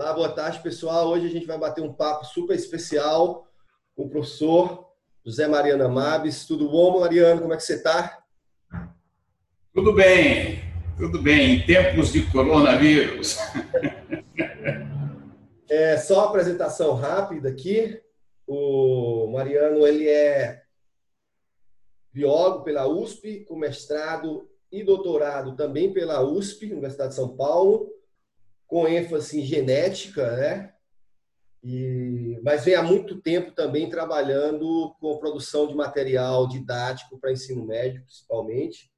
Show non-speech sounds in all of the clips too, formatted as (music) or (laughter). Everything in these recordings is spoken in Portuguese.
Olá, boa tarde, pessoal. Hoje a gente vai bater um papo super especial com o professor José Mariana Mabes. Tudo bom, Mariano? Como é que você está? Tudo bem, tudo bem. Em tempos de coronavírus. (laughs) É, só uma apresentação rápida aqui. O Mariano, ele é biólogo pela USP, com mestrado e doutorado também pela USP, Universidade de São Paulo com ênfase em genética, né? E, mas vem há muito tempo também trabalhando com produção de material didático para ensino médio, principalmente.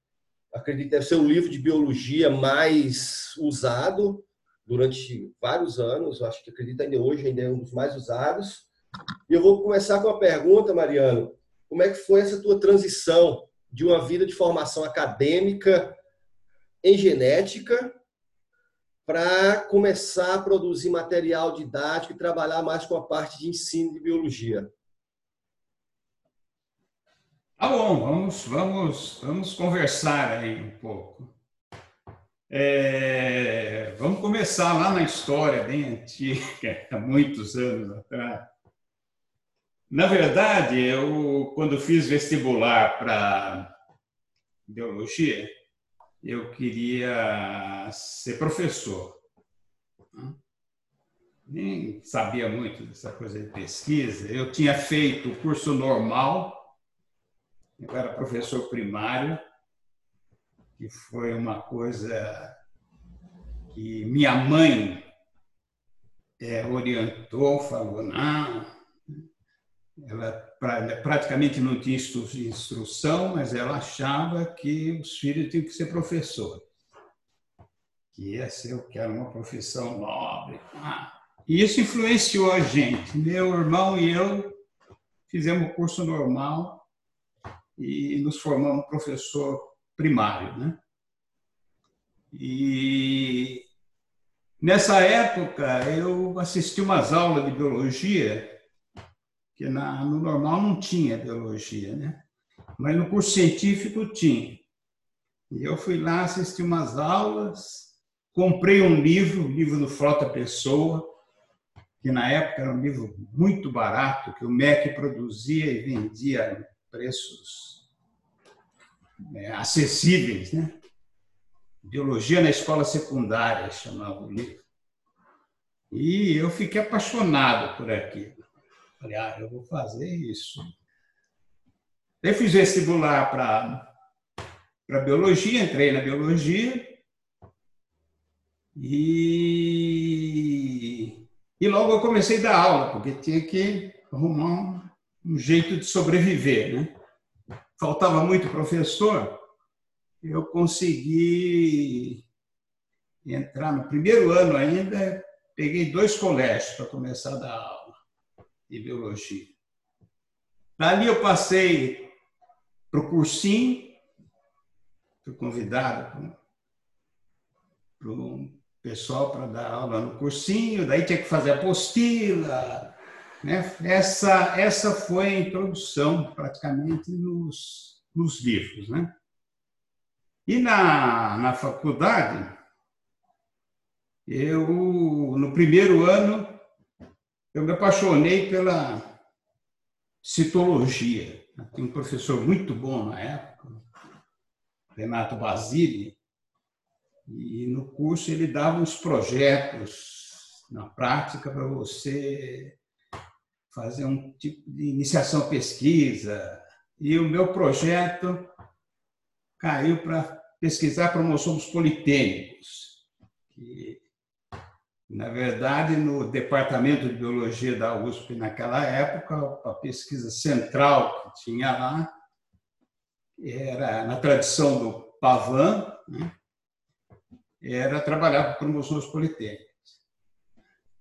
Acredito que deve ser o livro de biologia mais usado durante vários anos. Acho que acredito ainda hoje ainda é um dos mais usados. E eu vou começar com uma pergunta, Mariano. Como é que foi essa tua transição de uma vida de formação acadêmica em genética para começar a produzir material didático e trabalhar mais com a parte de ensino de biologia. Tá bom, vamos, vamos, vamos conversar aí um pouco. É, vamos começar lá na história bem antiga, (laughs) há muitos anos atrás. Na verdade, eu quando fiz vestibular para biologia, eu queria ser professor. Nem sabia muito dessa coisa de pesquisa. Eu tinha feito o curso normal, eu era professor primário, que foi uma coisa que minha mãe é, orientou, falou, não, ela praticamente não tinha instrução, mas ela achava que os filhos tinham que ser professores. Que ia ser o que era uma profissão nobre. Ah, e isso influenciou a gente. Meu irmão e eu fizemos o curso normal e nos formamos professor primário, né? E nessa época eu assisti umas aulas de biologia que na, no normal não tinha biologia, né? Mas no curso científico tinha. E eu fui lá assistir umas aulas, comprei um livro, o livro do Frota Pessoa, que na época era um livro muito barato, que o MEC produzia e vendia a preços é, acessíveis, né? Biologia na escola secundária chamava o livro. E eu fiquei apaixonado por aquilo. Falei, ah, eu vou fazer isso. Eu fiz vestibular para biologia, entrei na biologia e, e logo eu comecei a dar aula, porque tinha que arrumar um, um jeito de sobreviver. Né? Faltava muito professor, eu consegui entrar no primeiro ano ainda, peguei dois colégios para começar a dar aula de biologia. Dali eu passei para o cursinho, fui convidado para o pessoal para dar aula no cursinho, daí tinha que fazer apostila. Né? Essa, essa foi a introdução, praticamente, nos, nos livros. Né? E na, na faculdade, eu, no primeiro ano, eu me apaixonei pela citologia. Tem um professor muito bom na época, Renato Basile, e no curso ele dava uns projetos na prática para você fazer um tipo de iniciação pesquisa. E o meu projeto caiu para pesquisar cromossomos politêmicos, que na verdade, no departamento de biologia da USP naquela época, a pesquisa central que tinha lá era na tradição do Pavan, né? era trabalhar com cromossomos politêmicos.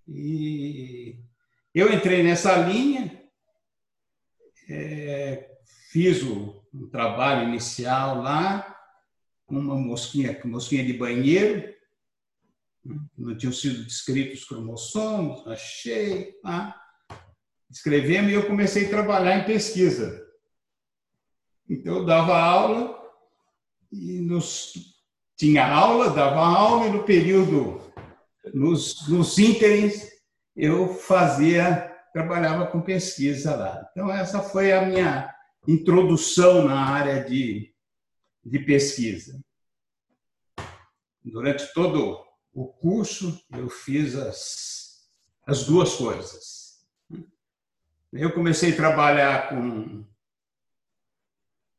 E eu entrei nessa linha, é, fiz o, um trabalho inicial lá, com uma mosquinha, mosquinha de banheiro, não tinham sido descritos cromossomos, achei, ah, escrevemos e eu comecei a trabalhar em pesquisa. Então eu dava aula e nos tinha aula, dava aula e no período nos, nos ínteres, eu fazia, trabalhava com pesquisa lá. Então, essa foi a minha introdução na área de, de pesquisa. Durante todo o curso, eu fiz as, as duas coisas. Eu comecei a trabalhar com,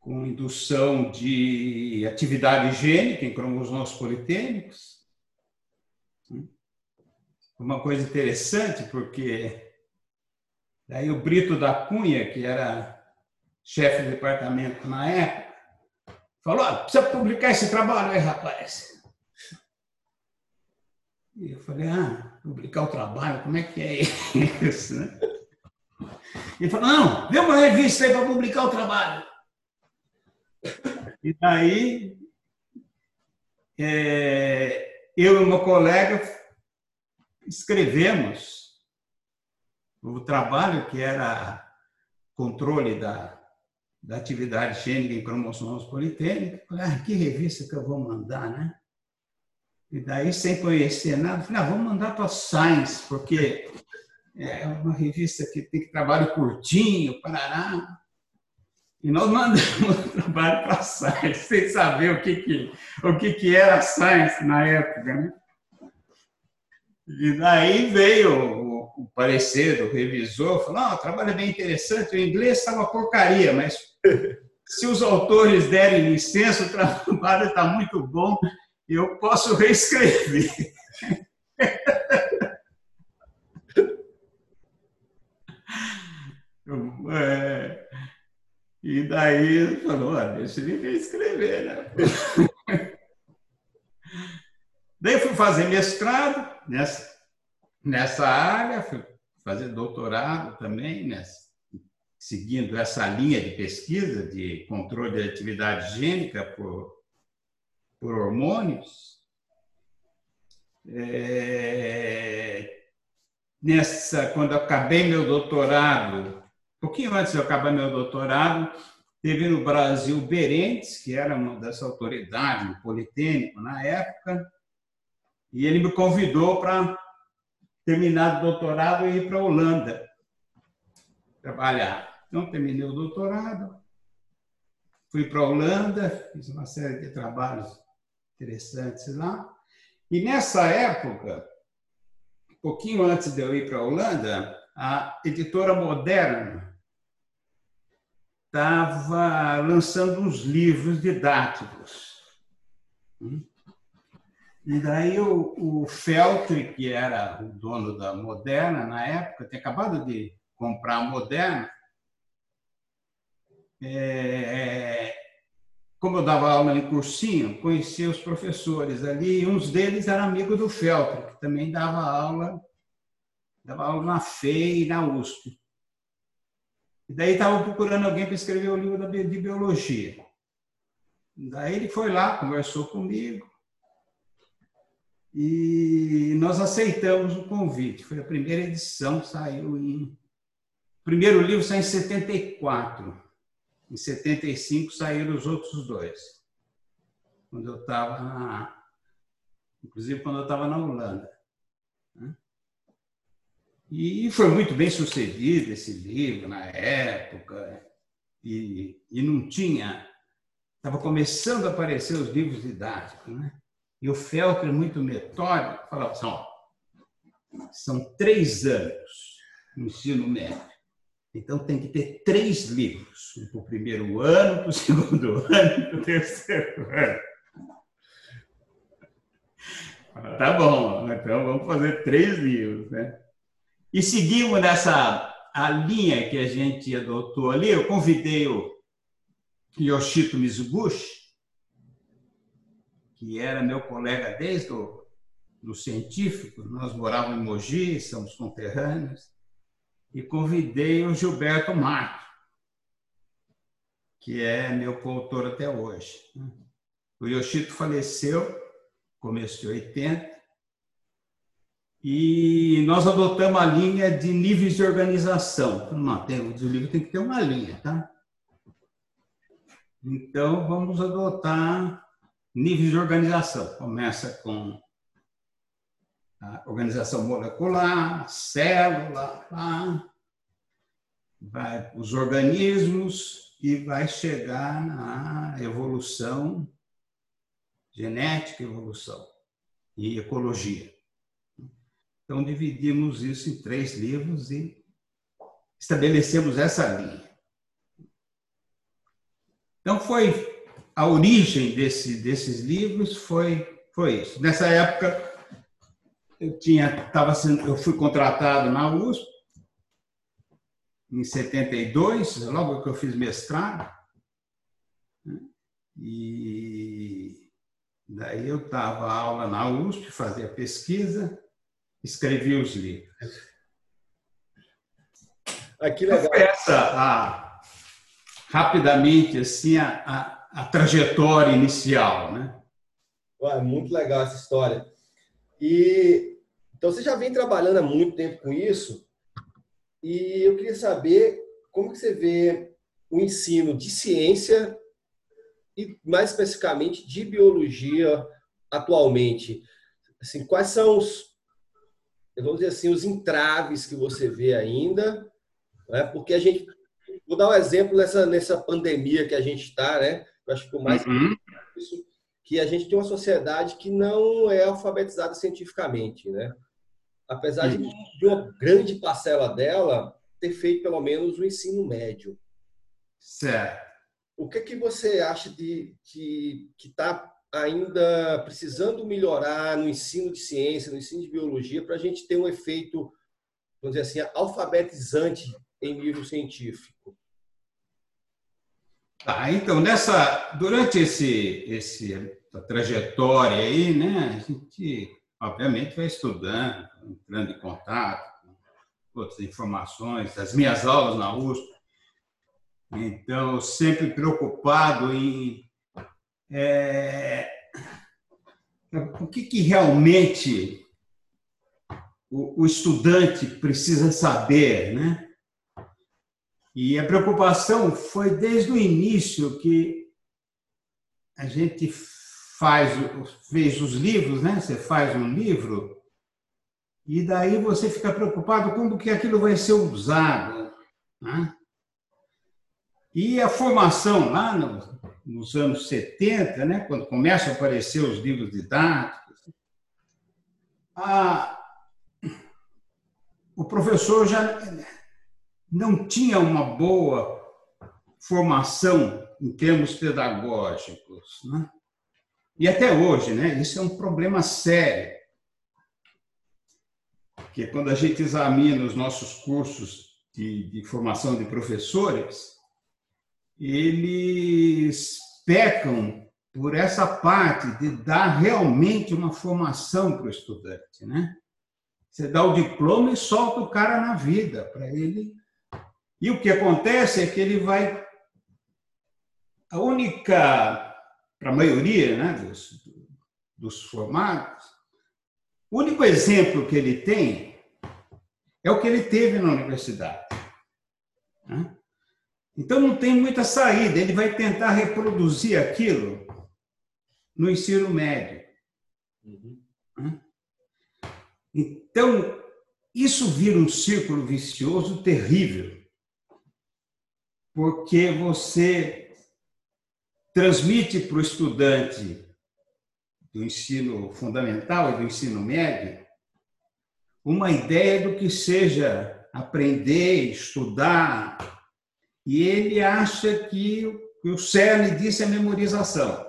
com indução de atividade gênica em cromossomos politêmicos. Uma coisa interessante, porque daí o Brito da Cunha, que era chefe de departamento na época, falou: ah, precisa publicar esse trabalho aí, rapaz. E eu falei, ah, publicar o trabalho, como é que é (laughs) isso? Né? Ele falou, não, vê uma revista aí para publicar o trabalho. E daí, é, eu e uma colega escrevemos o trabalho que era controle da, da atividade gênica em cromossomos politênicos. Ah, que revista que eu vou mandar, né? E daí, sem conhecer nada, falei, ah, vamos mandar para a Science, porque é uma revista que tem trabalho curtinho, parará. E nós mandamos o trabalho para a Science, sem saber o que, que, o que, que era a Science na época. Né? E daí veio o, parecer do revisor, falou, não, o trabalho é bem interessante, o inglês está uma porcaria, mas se os autores derem licença, o trabalho está muito bom, eu posso reescrever. É, e daí ele falou, ah, deixa ele reescrever, né? daí fui fazer mestrado nessa, nessa área, fui fazer doutorado também, nessa, seguindo essa linha de pesquisa de controle de atividade gênica por por hormônios. É, nessa, quando acabei meu doutorado, um pouquinho antes de eu acabar meu doutorado, teve no Brasil Berentes, que era uma das autoridades do Politêcnico na época, e ele me convidou para terminar o doutorado e ir para a Holanda trabalhar. Então, terminei o doutorado, fui para a Holanda, fiz uma série de trabalhos interessantes lá. E nessa época, um pouquinho antes de eu ir para a Holanda, a editora Moderna estava lançando uns livros didáticos. E daí o, o Feltri, que era o dono da Moderna na época, tinha acabado de comprar a Moderna, é, como eu dava aula em cursinho, conhecia os professores ali, e uns deles eram amigos do Feltro, que também dava aula, dava aula na FEI e na USP. E daí estava procurando alguém para escrever o livro de biologia. Daí ele foi lá, conversou comigo, e nós aceitamos o convite. Foi a primeira edição, saiu em. O primeiro livro saiu em 74. Em 75 saíram os outros dois. Quando eu estava. Inclusive quando eu estava na Holanda. Né? E foi muito bem sucedido esse livro na época. E, e não tinha. Estava começando a aparecer os livros didáticos. Né? E o Felker, muito metódico, falava assim: ó, são três anos no ensino médio. Então tem que ter três livros, um para o primeiro ano, para o (laughs) segundo ano para o terceiro ano. Tá bom, então vamos fazer três livros, né? E seguimos nessa a linha que a gente adotou ali. Eu convidei o Yoshito Mizuguchi, que era meu colega desde o do científico. Nós morávamos em Mogi, somos conterrâneos e convidei o Gilberto Marco, que é meu coautor até hoje. O Yoshito faleceu começo de 80 e nós adotamos a linha de níveis de organização. Não, o livro tem que ter uma linha, tá? Então, vamos adotar níveis de organização. Começa com a organização molecular, célula, lá, vai os organismos e vai chegar na evolução genética, evolução e ecologia. Então dividimos isso em três livros e estabelecemos essa linha. Então foi a origem desse, desses livros foi foi isso. Nessa época eu tinha tava sendo, eu fui contratado na USP em 72, logo que eu fiz mestrado. Né? E daí eu dava aula na USP, fazia pesquisa, escrevia os livros. Aqui ah, legal. Foi essa a, rapidamente assim a, a, a trajetória inicial, né? Ué, muito legal essa história. E então você já vem trabalhando há muito tempo com isso, e eu queria saber como que você vê o ensino de ciência e mais especificamente de biologia atualmente. Assim, quais são os vamos dizer assim, os entraves que você vê ainda, né? Porque a gente vou dar um exemplo nessa nessa pandemia que a gente está, né? Eu acho que o mais uhum. que a gente tem uma sociedade que não é alfabetizada cientificamente, né? Apesar de, de uma grande parcela dela ter feito pelo menos o ensino médio. Certo. O que que você acha de, que está ainda precisando melhorar no ensino de ciência, no ensino de biologia, para a gente ter um efeito, vamos dizer assim, alfabetizante em nível científico? Ah, então, nessa, durante esse, esse trajetória aí, né, a gente obviamente vai estudando, entrando em contato com outras informações, as minhas aulas na USP. Então, sempre preocupado em é, o que, que realmente o, o estudante precisa saber, né? E a preocupação foi desde o início que a gente faz fez os livros, né? Você faz um livro e daí você fica preocupado como que aquilo vai ser usado, né? E a formação lá no, nos anos 70, né, quando começam a aparecer os livros didáticos, a, o professor já não tinha uma boa formação em termos pedagógicos. Né? E até hoje, né, isso é um problema sério. Porque quando a gente examina os nossos cursos de, de formação de professores, eles pecam por essa parte de dar realmente uma formação para o estudante, né? Você dá o diploma e solta o cara na vida para ele. E o que acontece é que ele vai a única para a maioria, né, dos, dos formados, o único exemplo que ele tem é o que ele teve na universidade. Né? Então não tem muita saída, ele vai tentar reproduzir aquilo no ensino médio. Uhum. Então, isso vira um círculo vicioso terrível, porque você transmite para o estudante do ensino fundamental e do ensino médio uma ideia do que seja aprender, estudar, e ele acha que o cerne disso é memorização.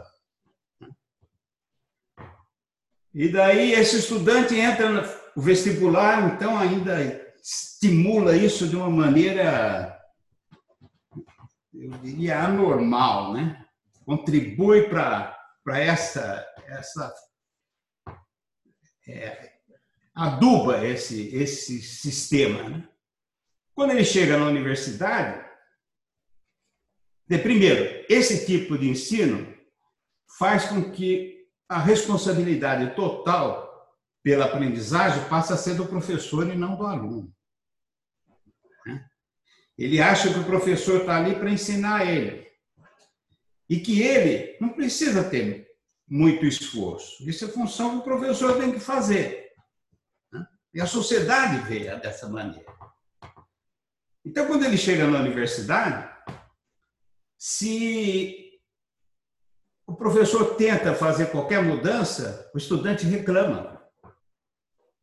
E daí esse estudante entra no vestibular, então ainda estimula isso de uma maneira, eu diria, anormal, né? Contribui para essa, essa é, aduba esse, esse sistema. Né? Quando ele chega na universidade, de, primeiro, esse tipo de ensino faz com que a responsabilidade total pela aprendizagem passe a ser do professor e não do aluno. Né? Ele acha que o professor está ali para ensinar ele. E que ele não precisa ter muito esforço. Isso é função que o professor tem que fazer. E a sociedade vê dessa maneira. Então, quando ele chega na universidade, se o professor tenta fazer qualquer mudança, o estudante reclama.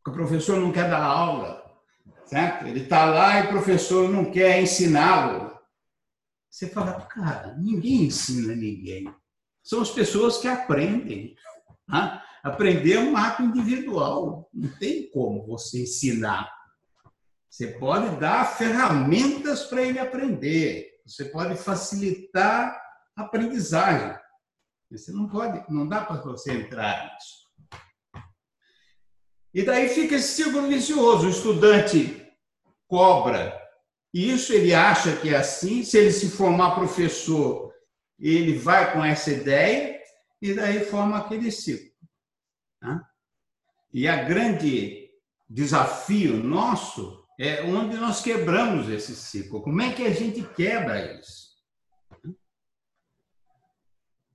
O professor não quer dar aula, certo? Ele está lá e o professor não quer ensiná-lo. Você fala, cara, ninguém ensina ninguém. São as pessoas que aprendem. Né? Aprender é um ato individual. Não tem como você ensinar. Você pode dar ferramentas para ele aprender. Você pode facilitar a aprendizagem. Você não pode, não dá para você entrar nisso. E daí fica esse círculo vicioso. O estudante cobra isso, ele acha que é assim. Se ele se formar professor, ele vai com essa ideia e daí forma aquele ciclo. Né? E a grande desafio nosso é onde nós quebramos esse ciclo. Como é que a gente quebra isso?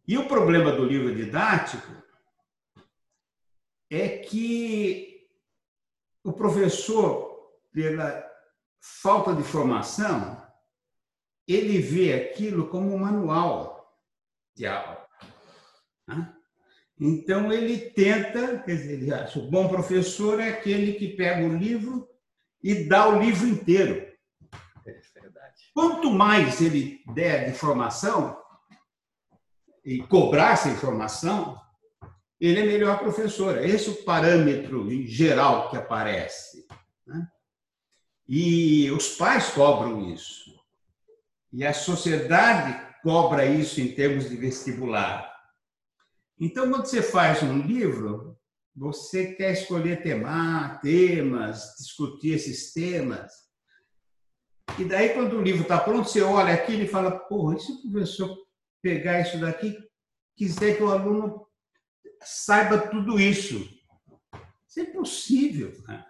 E o problema do livro didático é que o professor, pela falta de formação, ele vê aquilo como um manual de aula. Né? Então, ele tenta, quer dizer, ele acha, o bom professor é aquele que pega o livro e dá o livro inteiro. É Quanto mais ele der de formação e cobrar essa informação, ele é melhor professor. Esse é o parâmetro em geral que aparece. Né? E os pais cobram isso. E a sociedade cobra isso em termos de vestibular. Então, quando você faz um livro, você quer escolher tema, temas, discutir esses temas. E daí, quando o livro está pronto, você olha aquilo e fala: porra, e se o professor pegar isso daqui, quiser que o aluno saiba tudo isso? Isso é impossível. Né?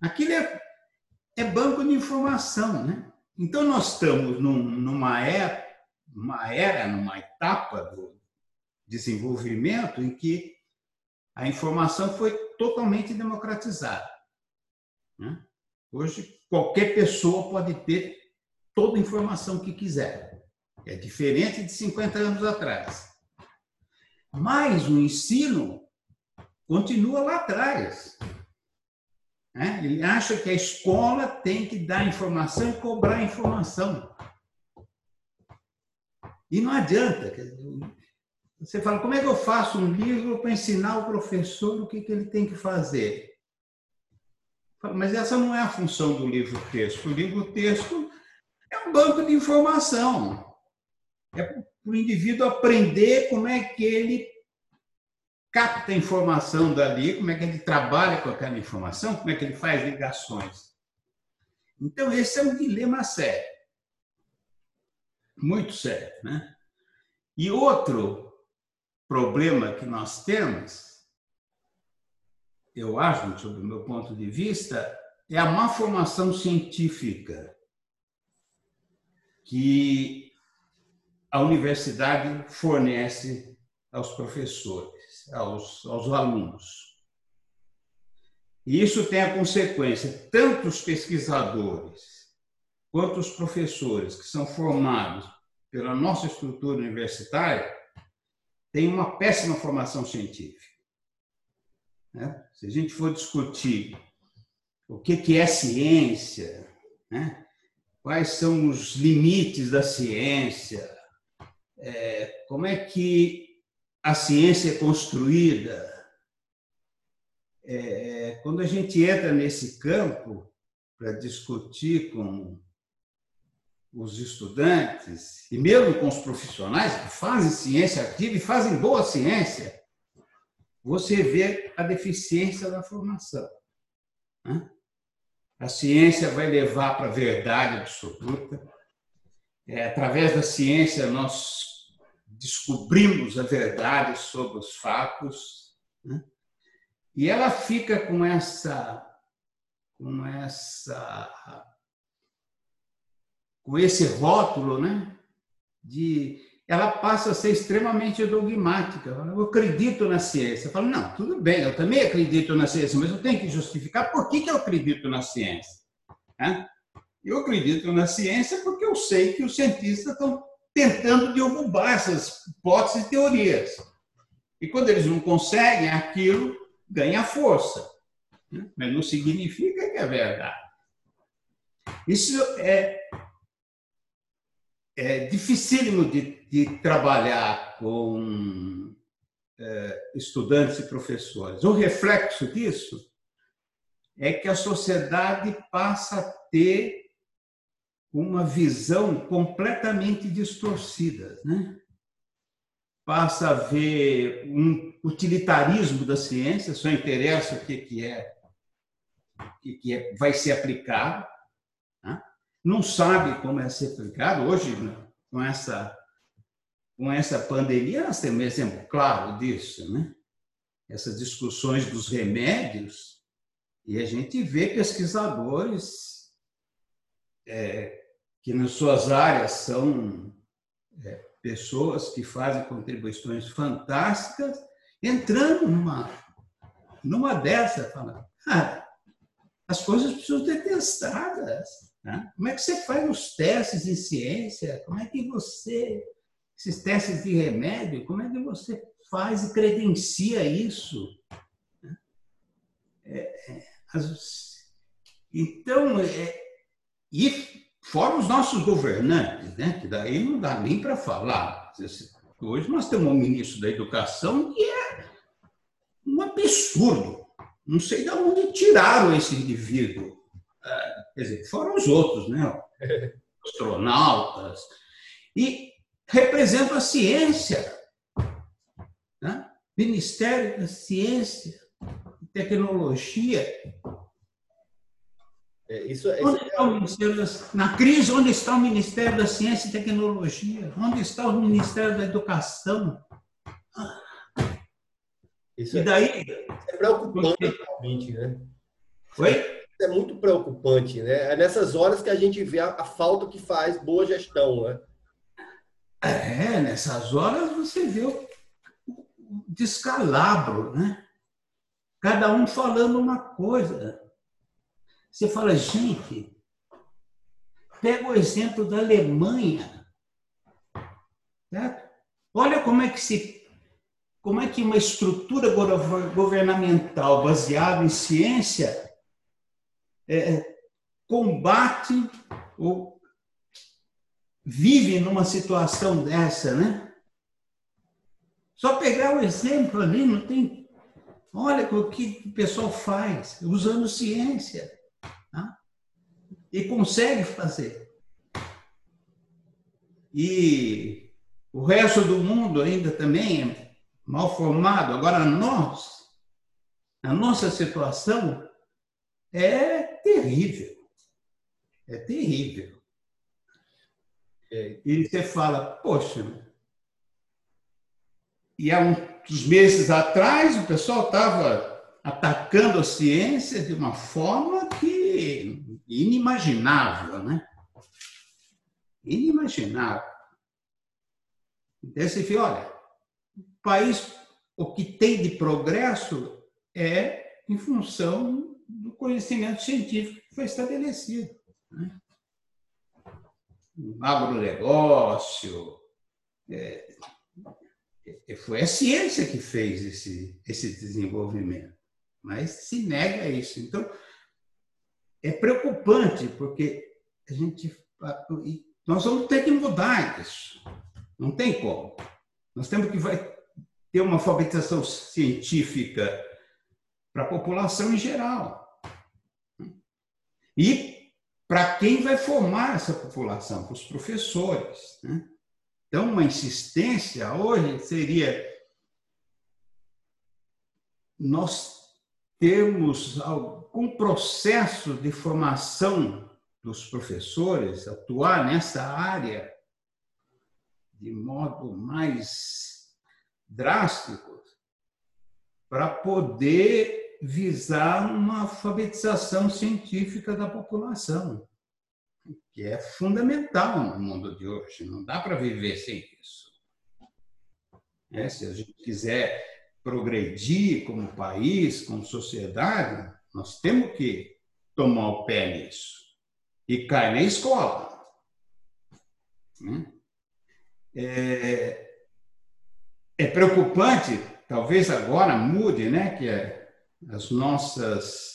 Aquilo é, é banco de informação. Né? Então, nós estamos num, numa, era, numa era, numa etapa do, desenvolvimento em que a informação foi totalmente democratizada. Né? Hoje, qualquer pessoa pode ter toda a informação que quiser. É diferente de 50 anos atrás. Mas o ensino continua lá atrás. Né? Ele acha que a escola tem que dar informação e cobrar informação. E não adianta. Você fala, como é que eu faço um livro para ensinar o professor o que, que ele tem que fazer? Mas essa não é a função do livro-texto. O livro-texto é um banco de informação. É para o indivíduo aprender como é que ele capta informação dali, como é que ele trabalha com aquela informação, como é que ele faz ligações. Então, esse é um dilema sério. Muito sério. Né? E outro problema que nós temos, eu acho, sob o meu ponto de vista, é a má formação científica que a universidade fornece aos professores, aos, aos alunos. E isso tem a consequência, tanto os pesquisadores quanto os professores que são formados pela nossa estrutura universitária tem uma péssima formação científica. Né? Se a gente for discutir o que é ciência, né? quais são os limites da ciência, é, como é que a ciência é construída, é, quando a gente entra nesse campo para discutir com os estudantes e mesmo com os profissionais que fazem ciência ativa e fazem boa ciência, você vê a deficiência da formação. Né? A ciência vai levar para a verdade absoluta. É, através da ciência, nós descobrimos a verdade sobre os fatos. Né? E ela fica com essa, com essa com esse rótulo né, de ela passa a ser extremamente dogmática. Eu acredito na ciência. Eu falo, não, tudo bem, eu também acredito na ciência, mas eu tenho que justificar por que, que eu acredito na ciência. Eu acredito na ciência porque eu sei que os cientistas estão tentando derrubar essas hipóteses e teorias. E quando eles não conseguem, aquilo ganha força. Mas não significa que é verdade. Isso é, é dificílimo de, de trabalhar com é, estudantes e professores. O reflexo disso é que a sociedade passa a ter uma visão completamente distorcida, né? passa a ver um utilitarismo da ciência, só interessa o que, que é, o que, que é, vai ser aplicado, né? não sabe como é ser aplicado. Hoje, né, com essa, com essa pandemia, nós temos um exemplo claro disso, né? essas discussões dos remédios, e a gente vê pesquisadores é, que nas suas áreas são é, pessoas que fazem contribuições fantásticas, entrando numa, numa dessa, falando, ah, as coisas precisam ser testadas. Né? Como é que você faz os testes em ciência? Como é que você, esses testes de remédio, como é que você faz e credencia isso? É, é, as, então, é, e Fora os nossos governantes, né? que daí não dá nem para falar. Hoje nós temos um ministro da Educação que é um absurdo. Não sei de onde tiraram esse indivíduo. É, quer dizer, fora os outros, né? (laughs) astronautas. E representa a ciência. Né? Ministério da Ciência e Tecnologia é, isso, é, onde está o Ministério na crise, onde está o Ministério da Ciência e Tecnologia? Onde está o Ministério da Educação? Isso e é daí? É preocupante, realmente, né? Oi? é muito preocupante, né? É nessas horas que a gente vê a, a, falta que faz boa gestão, né? É, nessas horas você vê o descalabro, né? Cada um falando uma coisa. Você fala, gente, pega o exemplo da Alemanha. Certo? Olha como é que se como é que uma estrutura governamental baseada em ciência é, combate ou vive numa situação dessa, né? Só pegar o exemplo ali, não tem. Olha o que o pessoal faz, usando ciência e consegue fazer. E o resto do mundo ainda também é mal formado. Agora, nós, a nossa situação é terrível. É terrível. É. E você fala, poxa, e há uns meses atrás o pessoal estava atacando a ciência de uma forma que inimaginável, né? Inimaginável. Então você vê, olha, o país, o que tem de progresso é em função do conhecimento científico que foi estabelecido. Né? O agronegócio, é, é, foi a ciência que fez esse, esse desenvolvimento, mas se nega isso. Então, é preocupante, porque a gente. Nós vamos ter que mudar isso. Não tem como. Nós temos que vai ter uma alfabetização científica para a população em geral. E para quem vai formar essa população, para os professores. Né? Então, uma insistência hoje seria nós termos algum processo de formação dos professores, atuar nessa área de modo mais drástico, para poder visar uma alfabetização científica da população, que é fundamental no mundo de hoje. Não dá para viver sem isso. Né? Se a gente quiser progredir como país, como sociedade, nós temos que tomar o pé nisso. E cai na escola. Né? É, é preocupante, talvez agora mude, né, que é as nossas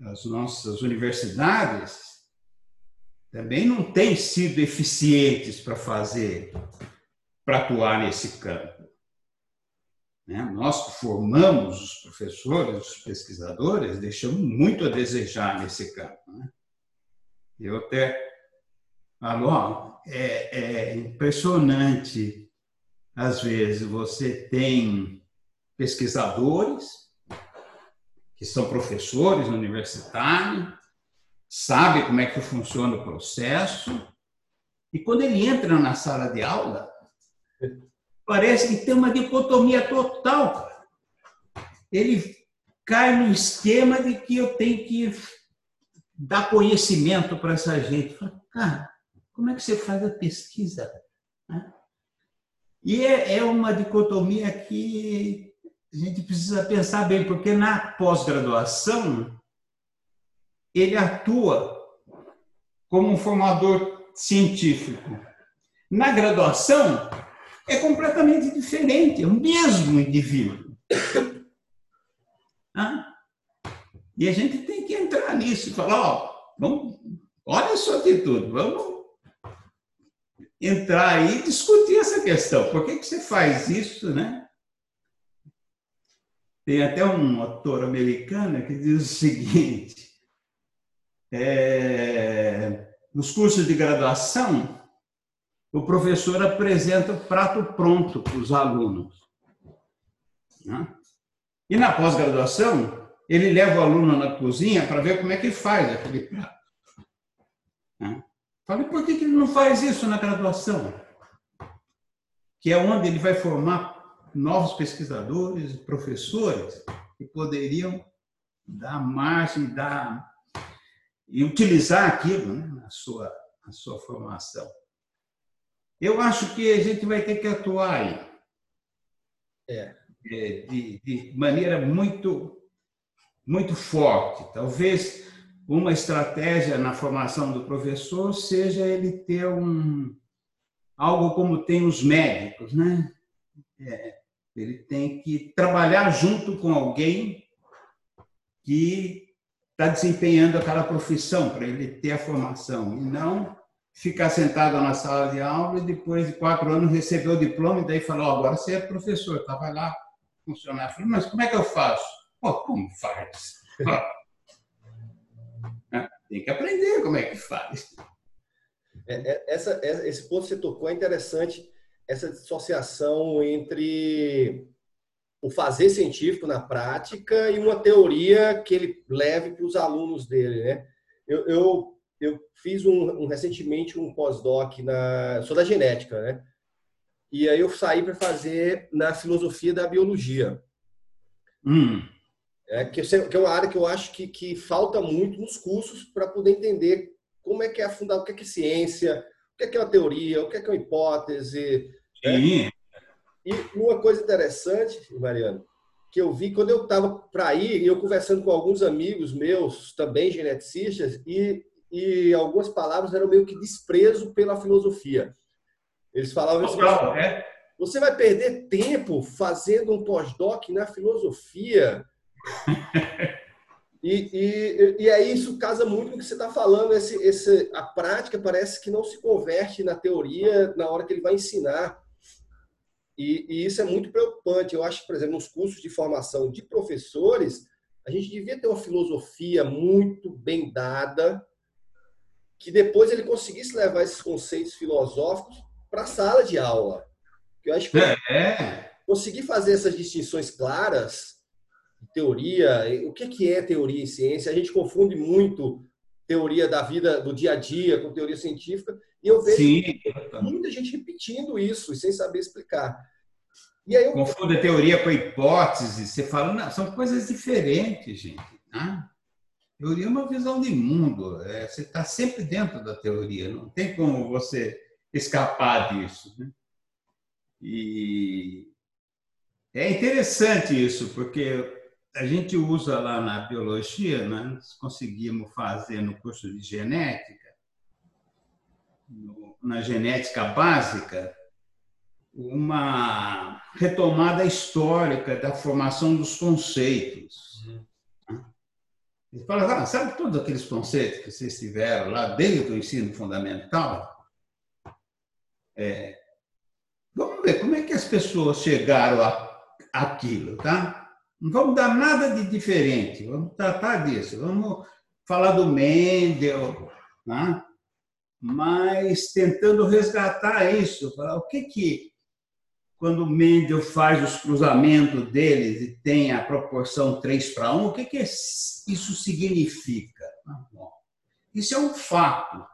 as nossas universidades também não têm sido eficientes para fazer para atuar nesse campo. Né? Nós formamos os professores, os pesquisadores, deixamos muito a desejar nesse campo. Né? Eu até falo, é, é impressionante, às vezes, você tem pesquisadores que são professores universitários, sabe como é que funciona o processo, e quando ele entra na sala de aula, parece que tem uma dicotomia total. Ele cai no esquema de que eu tenho que dar conhecimento para essa gente. Fala, cara, como é que você faz a pesquisa? E é, é uma dicotomia que a gente precisa pensar bem, porque na pós-graduação ele atua como um formador científico. Na graduação, é completamente diferente, é o mesmo indivíduo. E a gente tem que entrar nisso e falar, ó, vamos, olha a sua atitude, vamos entrar aí e discutir essa questão. Por que, que você faz isso, né? Tem até um autor americano que diz o seguinte, é, nos cursos de graduação, o professor apresenta o prato pronto para os alunos. Né? E na pós-graduação, ele leva o aluno na cozinha para ver como é que faz aquele prato. Né? Falei, por que ele não faz isso na graduação? Que é onde ele vai formar novos pesquisadores, professores, que poderiam dar margem, dar e utilizar aquilo né, na, sua, na sua formação. Eu acho que a gente vai ter que atuar aí. É. é. De, de maneira muito, muito forte. Talvez uma estratégia na formação do professor seja ele ter um algo como tem os médicos, né? É, ele tem que trabalhar junto com alguém que está desempenhando aquela profissão para ele ter a formação e não ficar sentado na sala de aula e depois de quatro anos receber o diploma e daí falar, oh, agora você é professor, tá, vai lá funcionar. Falei, mas como é que eu faço? Pô, como faz? (laughs) É, tem que aprender como é que faz. É, é, essa, é, esse ponto que você tocou é interessante, essa dissociação entre o fazer científico na prática e uma teoria que ele leve para os alunos dele, né? Eu, eu eu fiz um, um recentemente um pós-doc na sou da genética, né? E aí eu saí para fazer na filosofia da biologia. Hum. É, que, que é uma área que eu acho que, que falta muito nos cursos para poder entender como é que é a fundada, o que é, que é ciência, o que é, que é uma teoria, o que é, que é uma hipótese. Né? Sim. Né? E uma coisa interessante, Mariano, que eu vi quando eu estava para ir, eu conversando com alguns amigos meus, também geneticistas, e e algumas palavras eram meio que desprezo pela filosofia. Eles falavam assim, é? você vai perder tempo fazendo um pós-doc na filosofia. e, e, e aí isso casa muito com o que você está falando. Esse, esse, a prática parece que não se converte na teoria na hora que ele vai ensinar. E, e isso é muito preocupante. Eu acho, por exemplo, nos cursos de formação de professores, a gente devia ter uma filosofia muito bem dada, que depois ele conseguisse levar esses conceitos filosóficos para a sala de aula. Eu acho que é. conseguir fazer essas distinções claras, teoria, o que é teoria em ciência? A gente confunde muito teoria da vida do dia a dia com teoria científica e eu vejo Sim. muita gente repetindo isso sem saber explicar. E aí eu... Confunde a teoria com a hipótese. Você fala, não, são coisas diferentes, gente. Né? Teoria é uma visão de mundo. É, você está sempre dentro da teoria. Não tem como você escapar disso. Né? E é interessante isso, porque a gente usa lá na biologia, né? nós conseguimos fazer no curso de genética, na genética básica, uma retomada histórica da formação dos conceitos. Uhum. Ele fala, ah, sabe todos aqueles conceitos que vocês tiveram lá desde o ensino fundamental? É, vamos ver como é que as pessoas chegaram a, aquilo, tá? Não vamos dar nada de diferente, vamos tratar disso, vamos falar do Mendel, né? mas tentando resgatar isso, falar o que que quando o Mendel faz os cruzamentos deles e tem a proporção 3 para 1, o que, que isso significa? Ah, isso é um fato.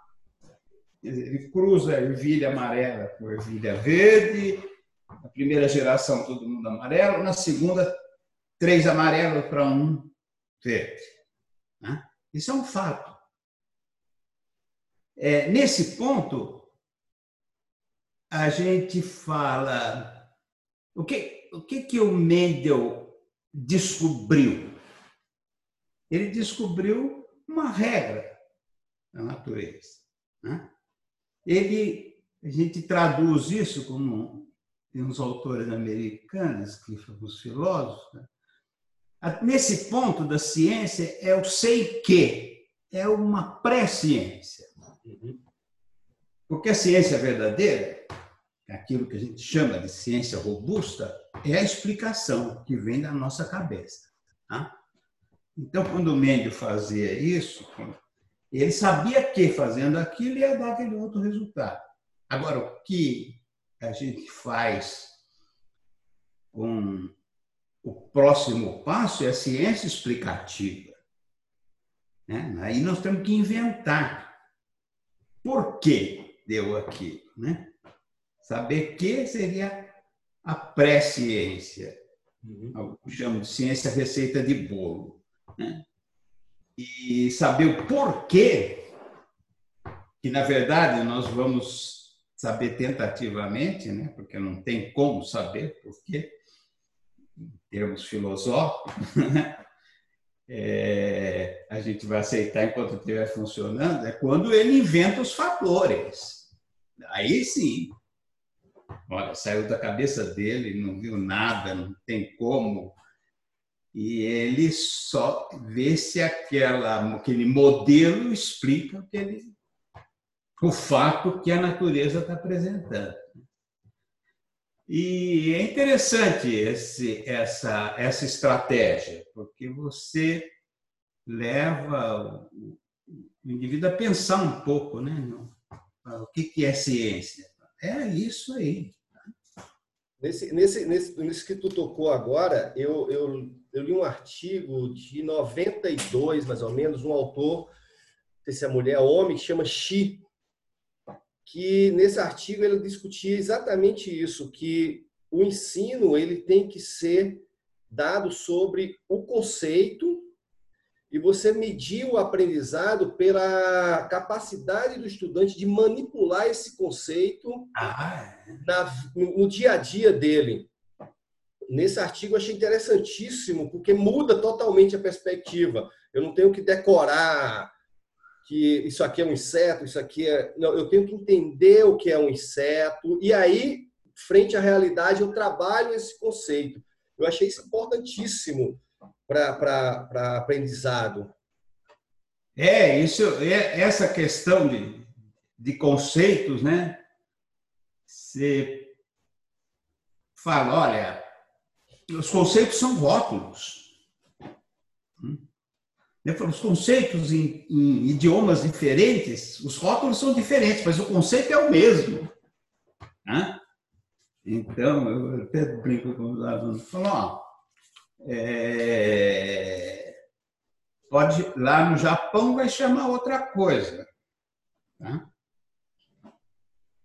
Ele cruza ervilha amarela com ervilha verde, na primeira geração todo mundo amarelo, na segunda três amarelos para um verde. Né? Isso é um fato. É, nesse ponto, a gente fala o que o que, que o Mendel descobriu? Ele descobriu uma regra da natureza. Né? Ele, a gente traduz isso como tem uns autores americanos, que os filósofos, né? Nesse ponto da ciência é o sei que, é uma pré-ciência. Porque a ciência verdadeira, aquilo que a gente chama de ciência robusta, é a explicação que vem da nossa cabeça. Tá? Então, quando o Mendel fazia isso, ele sabia que fazendo aquilo ia dar aquele outro resultado. Agora, o que a gente faz com o próximo passo é a ciência explicativa. Né? Aí nós temos que inventar. Por que deu aquilo? Né? Saber que seria a pré-ciência. Uhum. Chamo de ciência receita de bolo. Né? E saber o porquê, que na verdade nós vamos saber tentativamente, né? porque não tem como saber porquê, termos filosóficos, (laughs) né? é, a gente vai aceitar enquanto estiver funcionando, é quando ele inventa os fatores. Aí sim. Olha, saiu da cabeça dele, não viu nada, não tem como. E ele só vê se aquela, aquele modelo explica o, que ele, o fato que a natureza está apresentando. E é interessante esse, essa, essa estratégia, porque você leva o, indivíduo a pensar um pouco, né? O que, que é ciência? É isso aí. Nesse, nesse, nesse, nesse que tu tocou agora, eu, eu, eu li um artigo de 92, mais ou menos, um autor, não sei se é mulher ou homem, que chama Xi, que nesse artigo ele discutia exatamente isso, que o ensino ele tem que ser dado sobre o conceito e você medir o aprendizado pela capacidade do estudante de manipular esse conceito ah, na, no, no dia a dia dele. Nesse artigo eu achei interessantíssimo, porque muda totalmente a perspectiva. Eu não tenho que decorar que isso aqui é um inseto, isso aqui é. Não, eu tenho que entender o que é um inseto, e aí, frente à realidade, eu trabalho esse conceito. Eu achei isso importantíssimo para aprendizado. É, isso, é, essa questão de, de conceitos, né? Você fala, olha, os conceitos são rótulos. Os conceitos em, em, idiomas diferentes, os rótulos são diferentes, mas o conceito é o mesmo. Né? Então, eu até brinco com os alunos, falo, ó, é, pode, lá no Japão vai chamar outra coisa. Tá?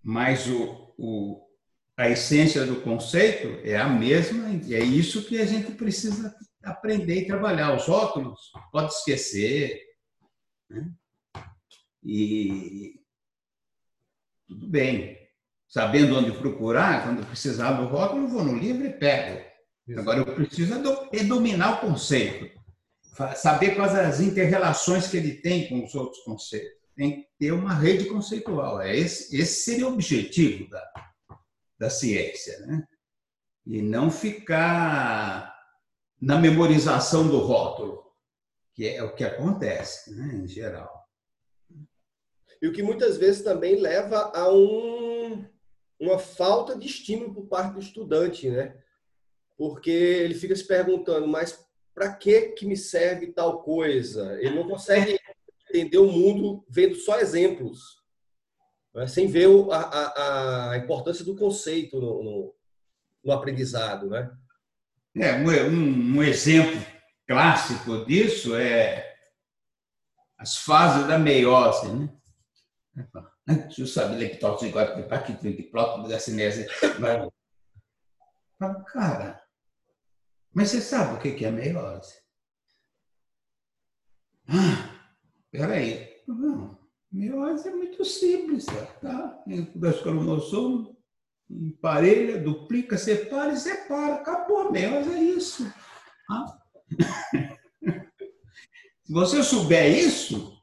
Mas o, o, a essência do conceito é a mesma e é isso que a gente precisa aprender e trabalhar. Os rótulos, pode esquecer. Né? E tudo bem. sabendo onde procurar, quando precisar do rótulo, vou no livro e pego. Agora, eu preciso é dominar o conceito, saber quais as interrelações que ele tem com os outros conceitos. Tem que ter uma rede conceitual. É esse, esse seria o objetivo da, da ciência. Né? E não ficar na memorização do rótulo, que é o que acontece, né, em geral. E o que muitas vezes também leva a um, uma falta de estímulo por parte do estudante, né? Porque ele fica se perguntando, mas para que que me serve tal coisa? Ele não consegue entender o mundo vendo só exemplos, né? sem ver a, a, a, importância do conceito no, no, no aprendizado, né? É, um, um exemplo clássico disso é as fases da meiose, né? Tu sabe leptoxigótico, paquitriploto, gacinese. Cara, mas você sabe o que é meiose? Ah, peraí. Não, meiose é muito simples, tá? Dois cromossomos, emparelha, duplica, separa e separa. Acabou, meiose é isso. Ah. (laughs) Se você souber isso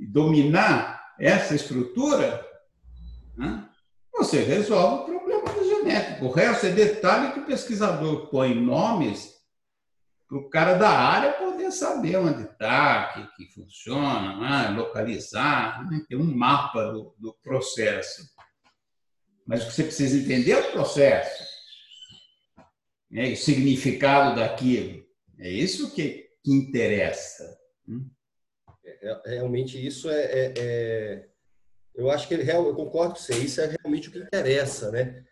e dominar essa estrutura, né, você resolve o problema genético. O resto é detalhe que o pesquisador põe nomes para o cara da área poder saber onde está, que, que funciona, né, localizar, né, ter um mapa do, do processo. Mas o que você precisa entender é o processo, né, o significado daquilo. É isso que, que interessa. Hum? É, é, realmente isso é, é, é, eu acho que eu concordo com você isso é realmente o que interessa né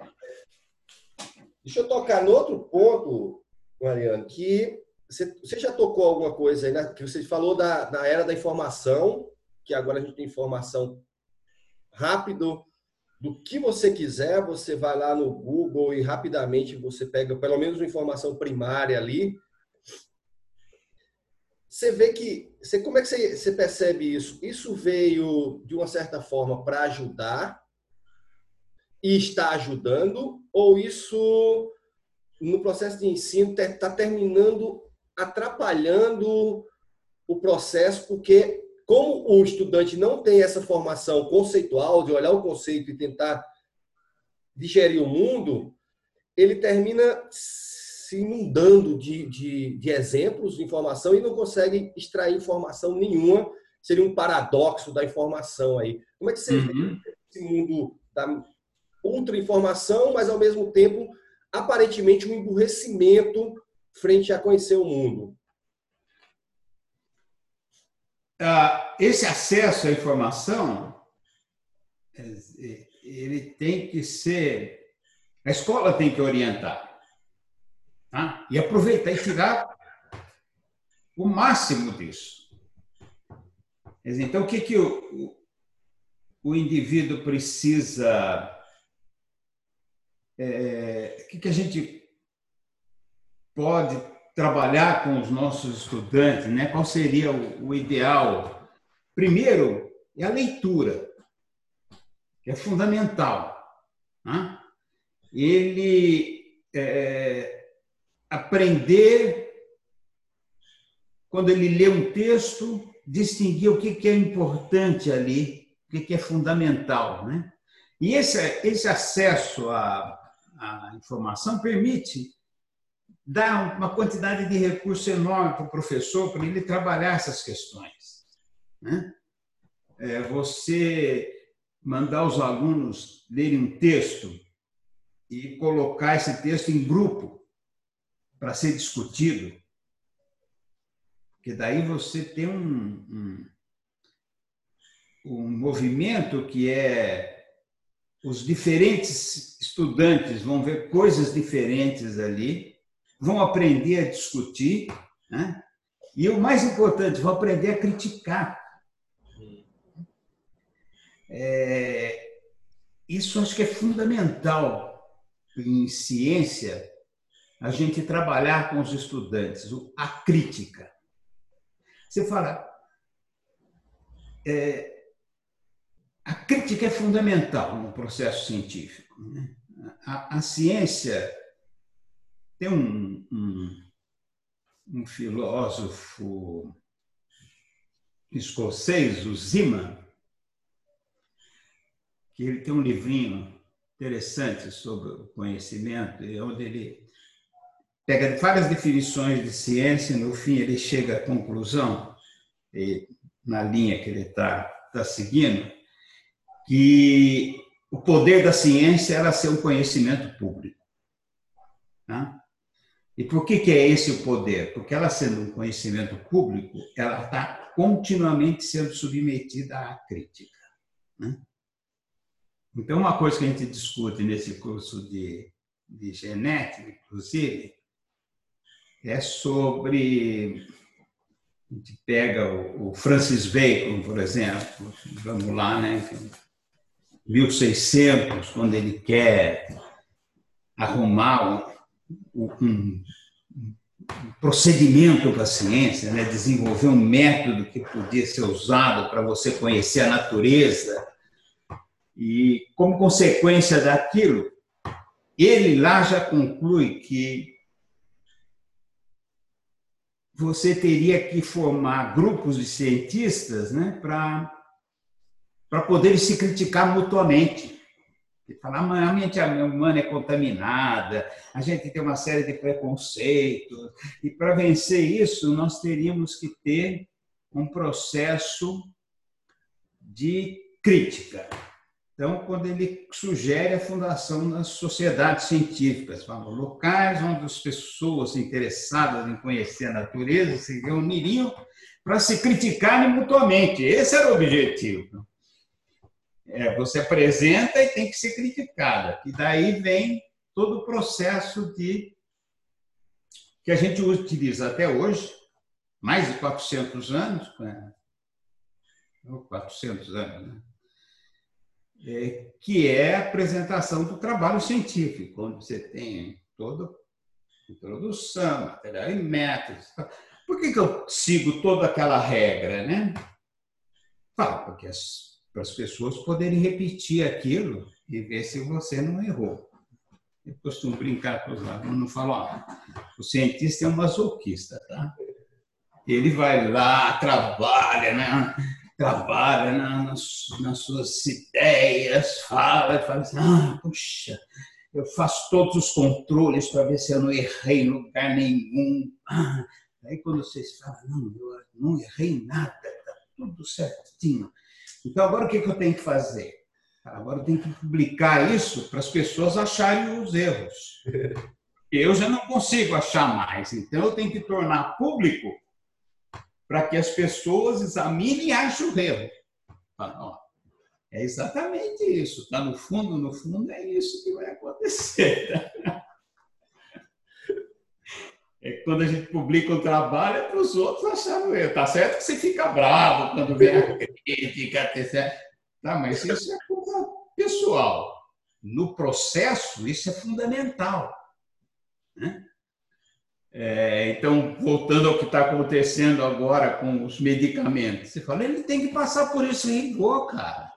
deixa eu tocar no outro ponto Mariano que você, você já tocou alguma coisa aí né? que você falou da, da era da informação que agora a gente tem informação rápido do que você quiser você vai lá no Google e rapidamente você pega pelo menos uma informação primária ali você vê que. Você, como é que você, você percebe isso? Isso veio, de uma certa forma, para ajudar e está ajudando? Ou isso, no processo de ensino, está terminando atrapalhando o processo, porque, como o estudante não tem essa formação conceitual, de olhar o conceito e tentar digerir o mundo, ele termina se inundando de, de, de exemplos de informação e não consegue extrair informação nenhuma. Seria um paradoxo da informação aí. Como é que você uhum. vê esse mundo da ultra informação, mas ao mesmo tempo aparentemente um emburrecimento frente a conhecer o mundo? Ah, esse acesso à informação ele tem que ser a escola tem que orientar Tá? E aproveitar e tirar o máximo disso. Então, o que, que o, o indivíduo precisa. É, o que, que a gente pode trabalhar com os nossos estudantes? Né? Qual seria o, o ideal? Primeiro, é a leitura, que é fundamental. Né? Ele. É, aprender, quando ele lê um texto, distinguir o que é importante ali, o que é fundamental. Né? E esse, esse acesso à, à informação permite dar uma quantidade de recurso enorme para o professor para ele trabalhar essas questões. Né? É, você mandar os alunos lerem um texto e colocar esse texto em grupo para ser discutido, porque daí você tem um, um, um movimento que é os diferentes estudantes vão ver coisas diferentes ali, vão aprender a discutir, né? e o mais importante, vão aprender a criticar. É, isso acho que é fundamental em ciência a gente trabalhar com os estudantes a crítica. Você fala, é, a crítica é fundamental no processo científico. Né? A, a, ciência tem um, um, um filósofo escocês, o Zeman, que ele tem um livrinho interessante sobre o conhecimento, onde ele pega várias definições de ciência e, no fim, ele chega à conclusão, na linha que ele está tá seguindo, que o poder da ciência era ser um conhecimento público. Tá? E por que, que é esse o poder? Porque ela sendo um conhecimento público, ela está continuamente sendo submetida à crítica. Né? Então, uma coisa que a gente discute nesse curso de, de genética, inclusive, é sobre. A gente pega o, o Francis Bacon, por exemplo, vamos lá, né? 1600, quando ele quer arrumar um, um, procedimento para a ciência, né? desenvolver um método que podia ser usado para você conhecer a natureza. E, como consequência daquilo, ele lá já conclui que você teria que formar grupos de cientistas né, para poderem se criticar mutuamente. E falar, a mente humana é contaminada, a gente tem uma série de preconceitos, e para vencer isso, nós teríamos que ter um processo de crítica. Então, quando ele sugere a fundação das sociedades científicas, locais onde as pessoas interessadas em conhecer a natureza se reuniriam para se criticarem mutuamente. Esse era o objetivo. É, você apresenta e tem que ser criticada. E daí vem todo o processo de que a gente utiliza até hoje, mais de 400 anos, 400 anos, né? É, que é a apresentação do trabalho científico, onde você tem toda introdução, material e métodos. Por que, que eu sigo toda aquela regra, né? Fala, porque as para as pessoas poderem repetir aquilo e ver se você não errou. Eu costumo brincar com os alunos, falo, ó, o cientista é um masoquista, tá? Ele vai lá, trabalha, né? trabalha nas, nas suas ideias, fala, fala assim, ah, puxa, eu faço todos os controles para ver se eu não errei em lugar nenhum. Ah, aí quando vocês falam, não, eu não errei nada, está tudo certinho. Então, agora o que eu tenho que fazer? Agora eu tenho que publicar isso para as pessoas acharem os erros. Eu já não consigo achar mais, então eu tenho que tornar público para que as pessoas examinem e achem o erro. É exatamente isso. Está no fundo, no fundo, é isso que vai acontecer. (laughs) É quando a gente publica um trabalho, é para os outros acharem o erro. Tá certo que você fica bravo quando vem a crítica, etc. Tá, mas isso é coisa pessoal. No processo, isso é fundamental. Né? É, então, voltando ao que está acontecendo agora com os medicamentos, você fala, ele tem que passar por esse rigor, cara,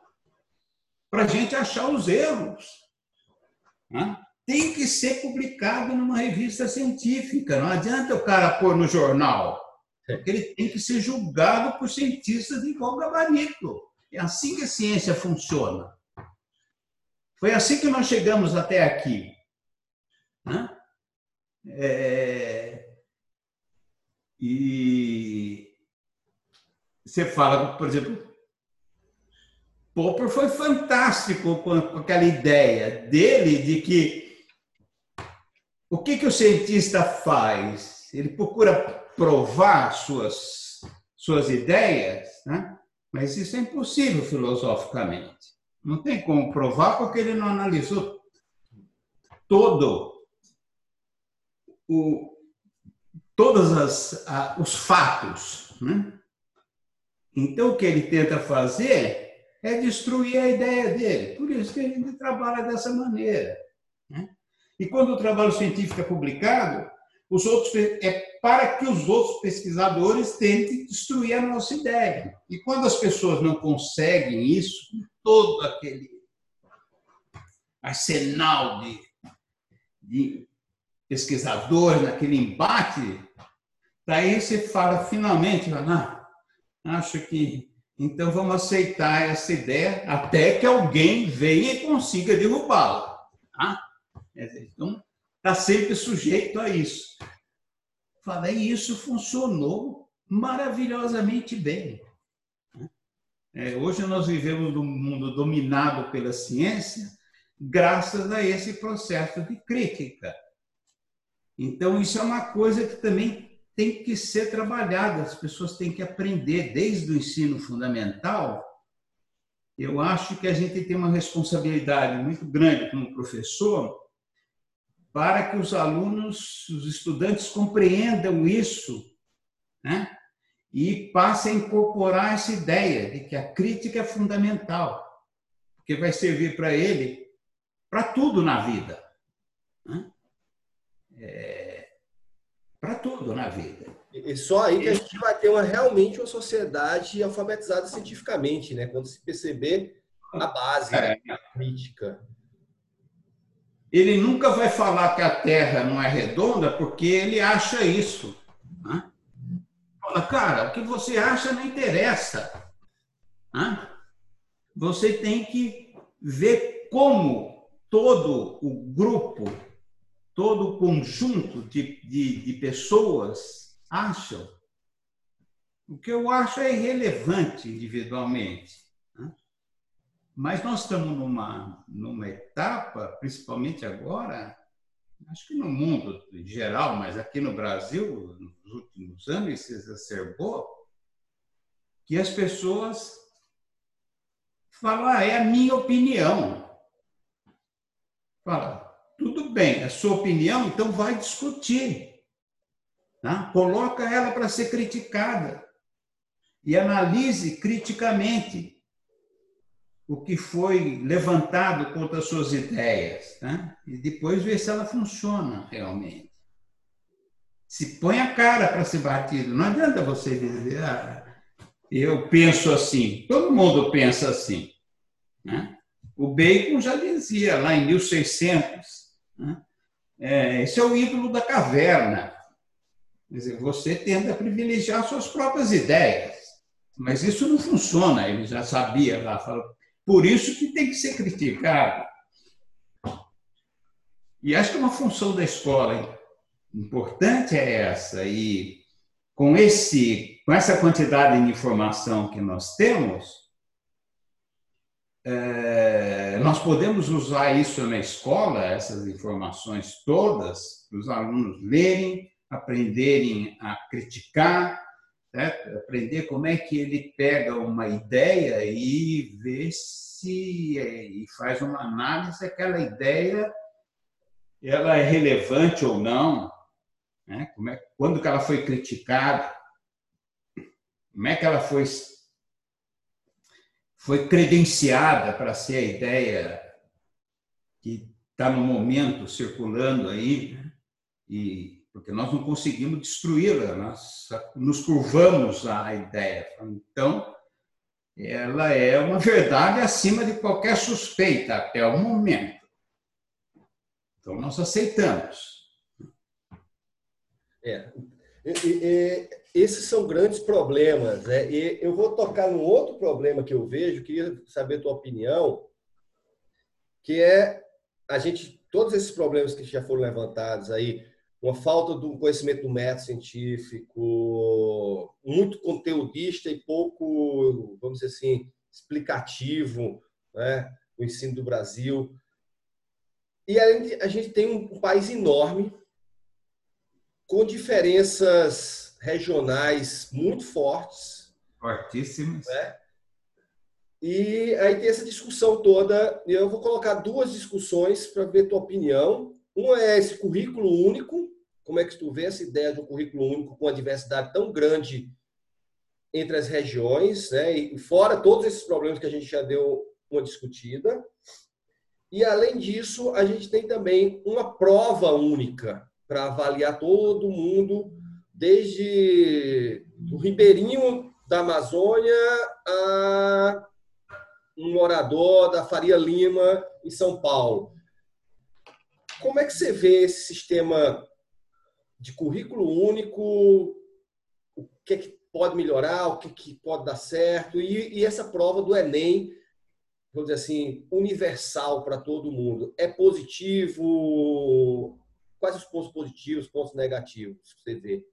para a gente achar os erros. Né? tem que ser publicado numa revista científica. Não adianta o cara pôr no jornal. Ele tem que ser julgado por cientistas de igual gabarito. É assim que a ciência funciona. Foi assim que nós chegamos até aqui. Né? É... E você fala, por exemplo, Popper foi fantástico com aquela ideia dele de que o que, que o cientista faz? Ele procura provar suas, suas ideias, né? mas isso é impossível filosoficamente. Não tem como provar porque ele não analisou todo o, todos as, a, os fatos. Né? Então, o que ele tenta fazer é destruir a ideia dele. Por isso que ele trabalha dessa maneira. Né? E quando o trabalho científico é publicado, os outros, é para que os outros pesquisadores tentem destruir a nossa ideia. E quando as pessoas não conseguem isso, todo aquele arsenal de, de pesquisadores naquele embate, daí você fala, finalmente, ah, acho que então vamos aceitar essa ideia até que alguém venha e consiga derrubá-la. Tá? Então, está sempre sujeito a isso. Falei, isso funcionou maravilhosamente bem. É, hoje nós vivemos num mundo dominado pela ciência, graças a esse processo de crítica. Então, isso é uma coisa que também tem que ser trabalhada, as pessoas têm que aprender desde o ensino fundamental. Eu acho que a gente tem uma responsabilidade muito grande como professor para que os alunos, os estudantes compreendam isso, né? E passem a incorporar essa ideia de que a crítica é fundamental, porque vai servir para ele para tudo na vida. Né? É, para tudo na vida. E só aí que a gente vai ter uma, realmente uma sociedade alfabetizada cientificamente, né? quando se perceber a base é. da crítica ele nunca vai falar que a Terra não é redonda porque ele acha isso. Né? Fala, cara, o que você acha não interessa. Né? Você tem que ver como todo o grupo, todo o conjunto de, de, de pessoas acham. O que eu acho é irrelevante individualmente. Mas nós estamos numa, numa etapa, principalmente agora, acho que no mundo em geral, mas aqui no Brasil, nos últimos anos, se exacerbou, que as pessoas falam, ah, é a minha opinião. Fala, tudo bem, é a sua opinião, então vai discutir. Tá? Coloca ela para ser criticada. E analise criticamente o que foi levantado contra as suas ideias, né? e depois ver se ela funciona realmente. Se põe a cara para ser batido. Não adianta você dizer, ah, eu penso assim. Todo mundo pensa assim. Né? O Bacon já dizia lá em 1600, né? é, esse é o ídolo da caverna. Quer dizer, você tenta privilegiar suas próprias ideias. Mas isso não funciona, ele já sabia lá, falou, por isso que tem que ser criticado. E acho que uma função da escola importante é essa. E com, esse, com essa quantidade de informação que nós temos, é, nós podemos usar isso na escola, essas informações todas, para os alunos lerem, aprenderem a criticar, Certo? Aprender como é que ele pega uma ideia e vê se é, e faz uma análise aquela ideia ela é relevante ou não, né? Como é, quando que ela foi criticada, como é que ela foi foi credenciada para ser a ideia que está no momento circulando aí né? e porque nós não conseguimos destruí-la, nós nos curvamos à ideia. Então, ela é uma verdade acima de qualquer suspeita até o momento. Então, nós aceitamos. É. E, e, esses são grandes problemas. Né? E eu vou tocar num outro problema que eu vejo, queria saber a tua opinião, que é a gente, todos esses problemas que já foram levantados aí, uma falta do conhecimento do método científico, muito conteudista e pouco, vamos dizer assim, explicativo, né? o ensino do Brasil. E a gente tem um país enorme, com diferenças regionais muito fortes. Fortíssimas. Né? E aí tem essa discussão toda. E eu vou colocar duas discussões para ver tua opinião. Uma é esse currículo único. Como é que tu vê essa ideia de um currículo único com uma diversidade tão grande entre as regiões, né? E fora todos esses problemas que a gente já deu uma discutida. E além disso, a gente tem também uma prova única para avaliar todo mundo, desde o ribeirinho da Amazônia a um morador da Faria Lima, em São Paulo. Como é que você vê esse sistema de currículo único? O que é que pode melhorar? O que, é que pode dar certo? E, e essa prova do Enem, vamos dizer assim, universal para todo mundo. É positivo? Quais os pontos positivos, pontos negativos que você vê?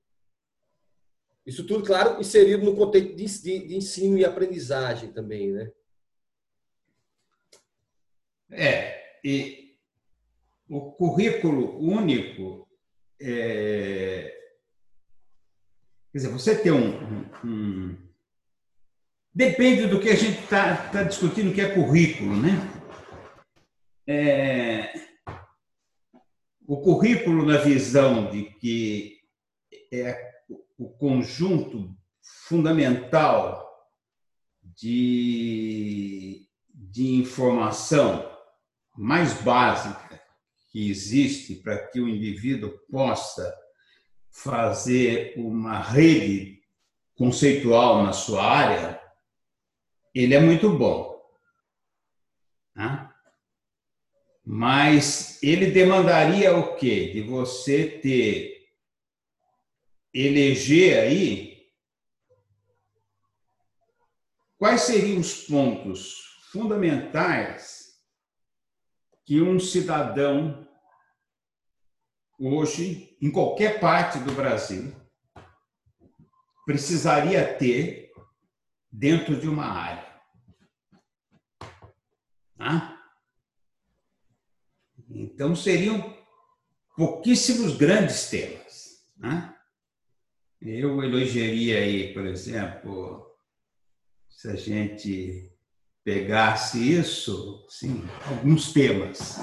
Isso tudo, claro, inserido no contexto de, de ensino e aprendizagem também, né? É, e o currículo único, é, quer dizer, você tem um, um, um Depende do que a gente está tá discutindo, que é currículo, né? É, o currículo na visão de que é o conjunto fundamental de, de informação mais básica que existe para que o indivíduo possa fazer uma rede conceitual na sua área, ele é muito bom. Né? Mas ele demandaria o quê? De você ter eleger aí quais seriam os pontos fundamentais que um cidadão hoje, em qualquer parte do Brasil, precisaria ter dentro de uma área. Tá? Então, seriam pouquíssimos grandes temas. Né? Eu elogiaria aí, por exemplo, se a gente pegasse isso, sim, alguns temas.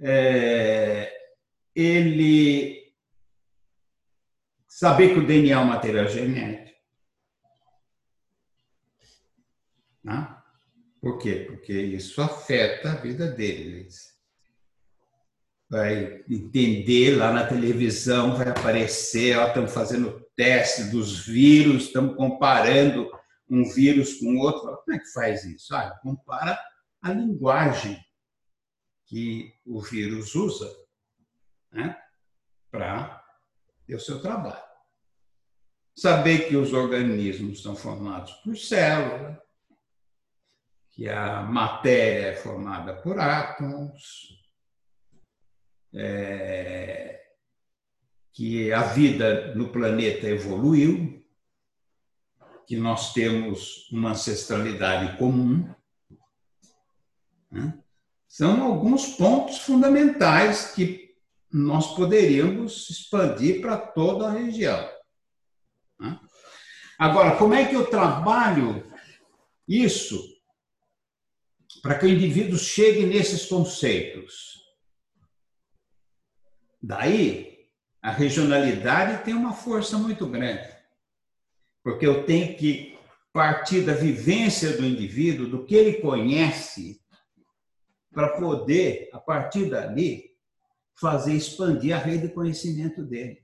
É, ele saber que o DNA é um material genético. Né? Por quê? Porque isso afeta a vida deles vai entender lá na televisão, vai aparecer, ó, estamos fazendo teste dos vírus, estamos comparando um vírus com outro. Como é que faz isso? Ah, compara a linguagem que o vírus usa né, para ter o seu trabalho. Saber que os organismos são formados por células, que a matéria é formada por átomos, é, que a vida no planeta evoluiu, que nós temos uma ancestralidade comum. Né? São alguns pontos fundamentais que nós poderíamos expandir para toda a região. Né? Agora, como é que eu trabalho isso para que o indivíduo chegue nesses conceitos? Daí, a regionalidade tem uma força muito grande, porque eu tenho que partir da vivência do indivíduo, do que ele conhece, para poder, a partir dali, fazer expandir a rede de conhecimento dele.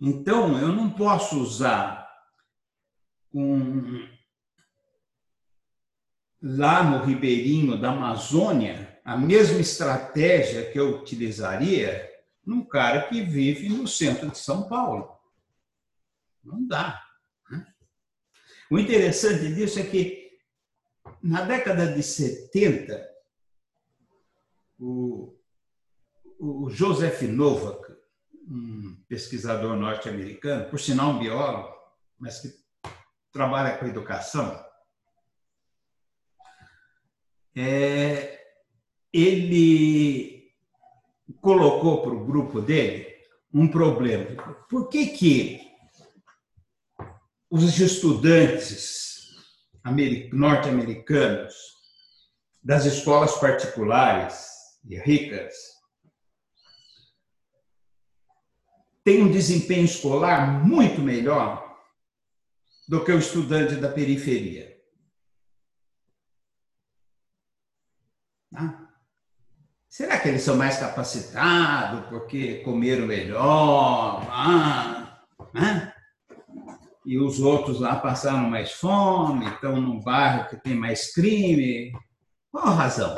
Então, eu não posso usar um, lá no Ribeirinho da Amazônia a mesma estratégia que eu utilizaria num cara que vive no centro de São Paulo. Não dá. Né? O interessante disso é que, na década de 70, o, o Joseph Novak, um pesquisador norte-americano, por sinal um biólogo, mas que trabalha com educação, é, ele colocou para o grupo dele um problema. Por que, que os estudantes norte-americanos das escolas particulares e ricas têm um desempenho escolar muito melhor do que o estudante da periferia? Ah, Será que eles são mais capacitados porque comeram melhor? Ah, né? e os outros lá passaram mais fome, estão num bairro que tem mais crime. Qual a razão?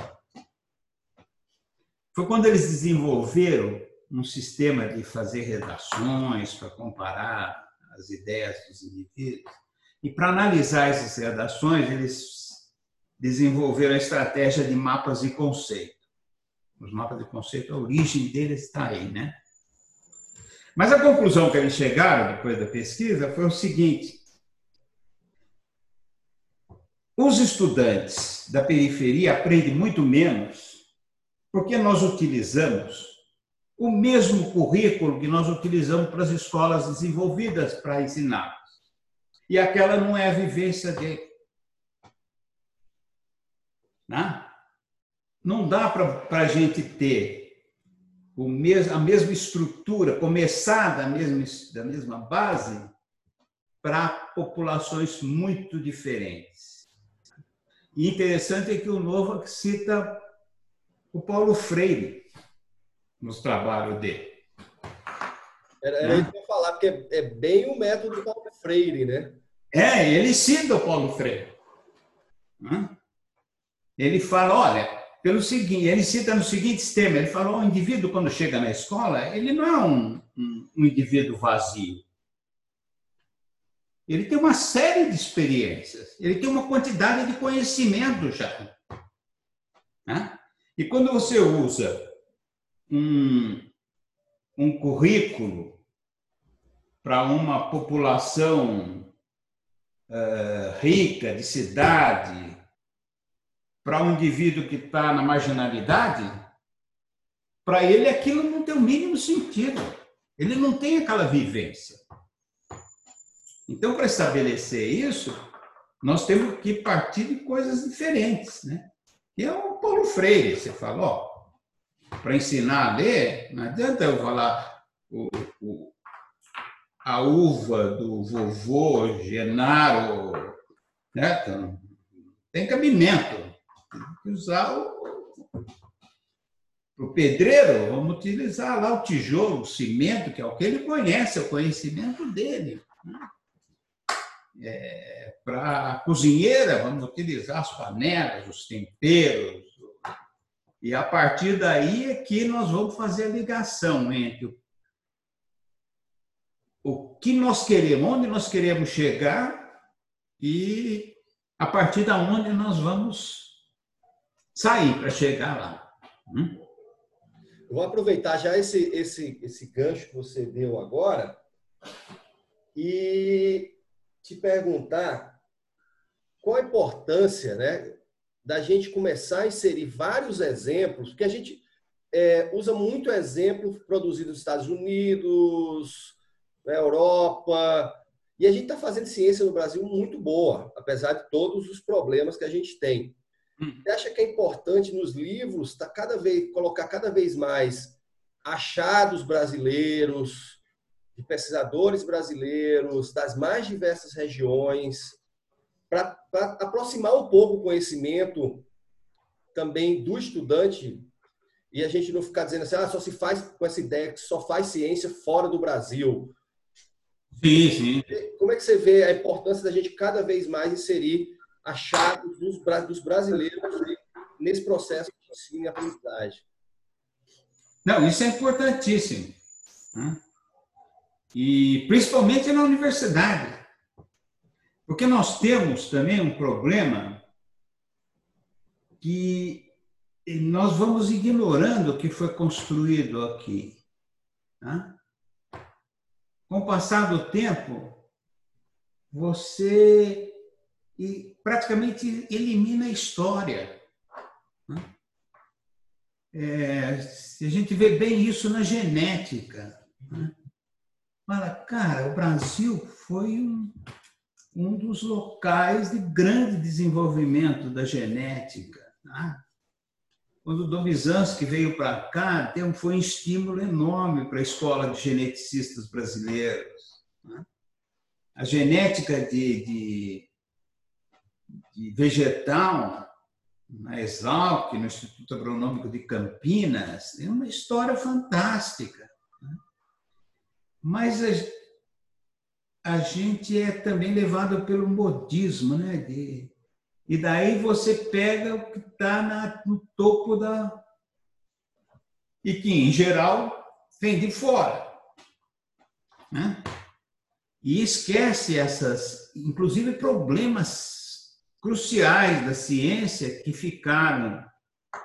Foi quando eles desenvolveram um sistema de fazer redações para comparar as ideias dos indivíduos. E para analisar essas redações, eles desenvolveram a estratégia de mapas de conceito. Os mapas de conceito, a origem deles está aí, né? Mas a conclusão que eles chegaram depois da pesquisa foi o seguinte: os estudantes da periferia aprendem muito menos porque nós utilizamos o mesmo currículo que nós utilizamos para as escolas desenvolvidas para ensinar. E aquela não é a vivência dele. Né? Não dá para a gente ter o mesmo, a mesma estrutura, começar da mesma, da mesma base para populações muito diferentes. E interessante é que o Nova cita o Paulo Freire nos trabalhos dele. Era, era isso que eu ia falar, porque é, é bem o método do Paulo Freire, né? É, ele cita o Paulo Freire. Ele fala, olha, pelo seguinte, ele cita no seguinte tema, ele falou, o indivíduo quando chega na escola, ele não é um, um, um indivíduo vazio. Ele tem uma série de experiências, ele tem uma quantidade de conhecimento já. Né? E quando você usa um, um currículo para uma população uh, rica, de cidade, para um indivíduo que está na marginalidade, para ele aquilo não tem o mínimo sentido. Ele não tem aquela vivência. Então, para estabelecer isso, nós temos que partir de coisas diferentes, né? E é o Paulo Freire, você falou, para ensinar a ler, não adianta eu falar o, o, a uva do vovô Genaro, né? Então, tem cabimento que usar o, o pedreiro, vamos utilizar lá o tijolo, o cimento, que é o que ele conhece, é o conhecimento dele. Né? É, Para a cozinheira, vamos utilizar as panelas, os temperos. E a partir daí é que nós vamos fazer a ligação entre o que nós queremos, onde nós queremos chegar e a partir da onde nós vamos sair para chegar lá. Hum? Vou aproveitar já esse, esse, esse gancho que você deu agora e te perguntar qual a importância né, da gente começar a inserir vários exemplos, porque a gente é, usa muito exemplo produzido nos Estados Unidos, na Europa, e a gente está fazendo ciência no Brasil muito boa, apesar de todos os problemas que a gente tem. Você acha que é importante nos livros tá cada vez, colocar cada vez mais achados brasileiros, de pesquisadores brasileiros, das mais diversas regiões, para aproximar um pouco o conhecimento também do estudante e a gente não ficar dizendo assim, ah, só se faz com essa ideia que só faz ciência fora do Brasil. Sim, sim. Como é que você vê a importância da gente cada vez mais inserir achados dos, dos brasileiros nesse processo de ensino e aprendizagem. Não, isso é importantíssimo. Né? E principalmente na universidade. Porque nós temos também um problema que nós vamos ignorando o que foi construído aqui. Né? Com o passar do tempo, você praticamente elimina a história. Né? É, a gente vê bem isso na genética. Né? Fala, cara, o Brasil foi um, um dos locais de grande desenvolvimento da genética. Né? Quando o Domizansky veio para cá, foi um estímulo enorme para a escola de geneticistas brasileiros. Né? A genética de, de de vegetal na Exalc, no Instituto Agronômico de Campinas, é uma história fantástica. Né? Mas a gente é também levado pelo modismo, né? De, e daí você pega o que está no topo da. E que, em geral, vem de fora. Né? E esquece essas, inclusive, problemas cruciais da ciência que ficaram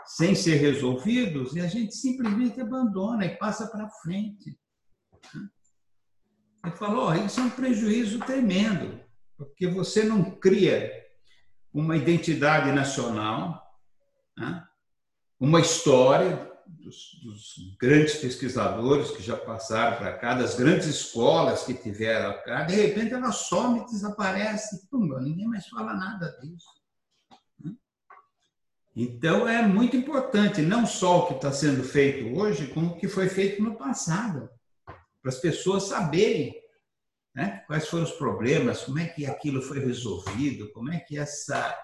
sem ser resolvidos e a gente simplesmente abandona e passa para frente. Ele falou, oh, isso é um prejuízo tremendo, porque você não cria uma identidade nacional, né? uma história dos, dos, grandes pesquisadores que já passaram para cá, das grandes escolas que tiveram cá, de repente ela some desaparece, pum, ninguém mais fala nada disso. Né? Então é muito importante, não só o que está sendo feito hoje, como o que foi feito no passado para as pessoas saberem né, quais foram os problemas, como é que aquilo foi resolvido, como é que essa,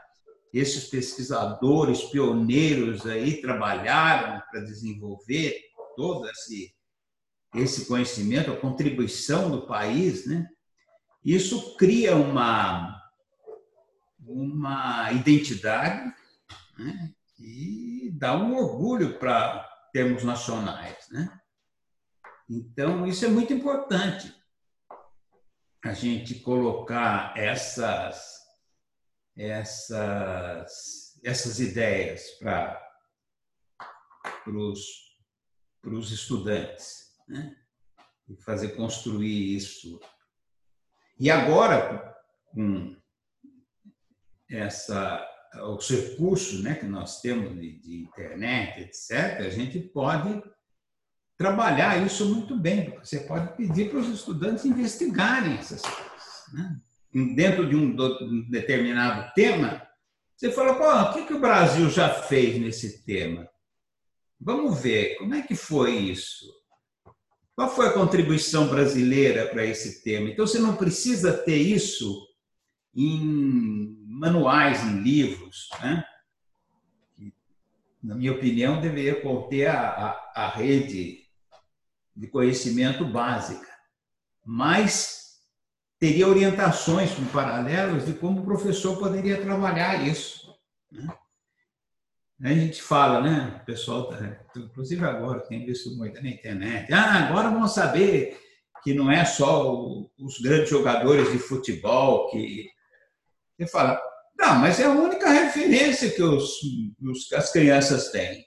esses pesquisadores pioneiros aí trabalharam para desenvolver todo esse, esse conhecimento, a contribuição do país, né? Isso cria uma, uma identidade né? e dá um orgulho para termos nacionais, né? Então, isso é muito importante, a gente colocar essas, essas, essas ideias para os estudantes, né? e fazer construir isso. E agora, com essa, os recursos né, que nós temos de, de internet, etc., a gente pode trabalhar isso muito bem, porque você pode pedir para os estudantes investigarem essas coisas. Né? Dentro de um, determinado tema, você fala, Pô, o que, que o Brasil já fez nesse tema? Vamos ver, como é que foi isso? Qual foi a contribuição brasileira para esse tema? Então, você não precisa ter isso em manuais, em livros. Né? Na minha opinião, deveria conter a, a, a rede de conhecimento básica, mas teria orientações com paralelos de como o professor poderia trabalhar isso. Né? A gente fala, né? O pessoal, tá, inclusive agora, tem visto muito na internet. Ah, agora vamos saber que não é só os grandes jogadores de futebol que. Você fala, não, mas é a única referência que os, os as crianças têm.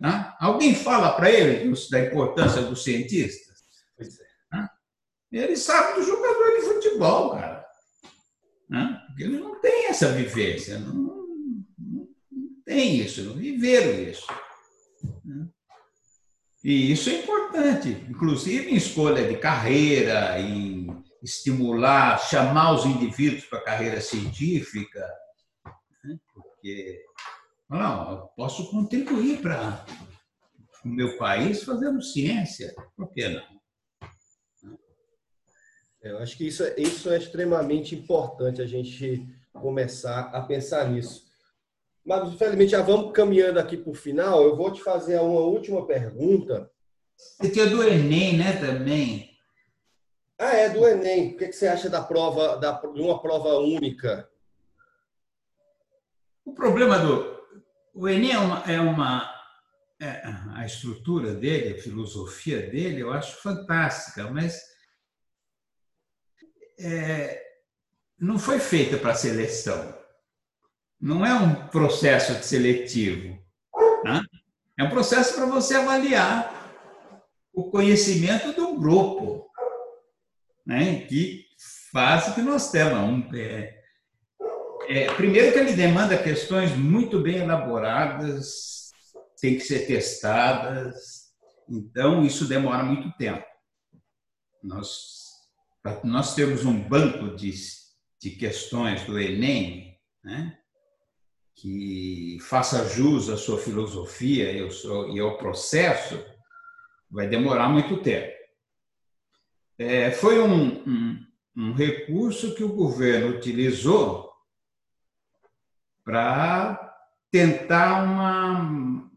Né? Alguém fala para ele da importância dos cientistas? Pois é. Né? Ele sabe do jogador de futebol, cara. Né? Porque ele não tem essa vivência, não, não, tem isso, não viveram isso. Né? E isso é importante, inclusive em escolha de carreira, em estimular, chamar os indivíduos para a carreira científica, né? porque não, eu posso contribuir para o meu país fazendo ciência. Por que não? Eu acho que isso, é, isso é extremamente importante a gente começar a pensar nisso. Mas, infelizmente, já vamos caminhando aqui para o final. Eu vou te fazer uma última pergunta. Você tinha do Enem, né, também? Ah, é, do Enem. O que você acha da prova, da, de uma prova única? O problema do, o Enem é uma, é uma é, a estrutura dele, a filosofia dele, eu acho fantástica, mas é, não foi feita para seleção. Não é um processo seletivo. Né? É um processo para você avaliar o conhecimento do grupo, né? que faz o que nós temos. Um, é, é, primeiro que ele demanda questões muito bem elaboradas, tem que ser testadas, então isso demora muito tempo. Nós, nós temos um banco de, de questões do Enem, né, que faça jus à sua filosofia e ao, processo, vai demorar muito tempo. É, foi um, um, um recurso que o governo utilizou para tentar uma,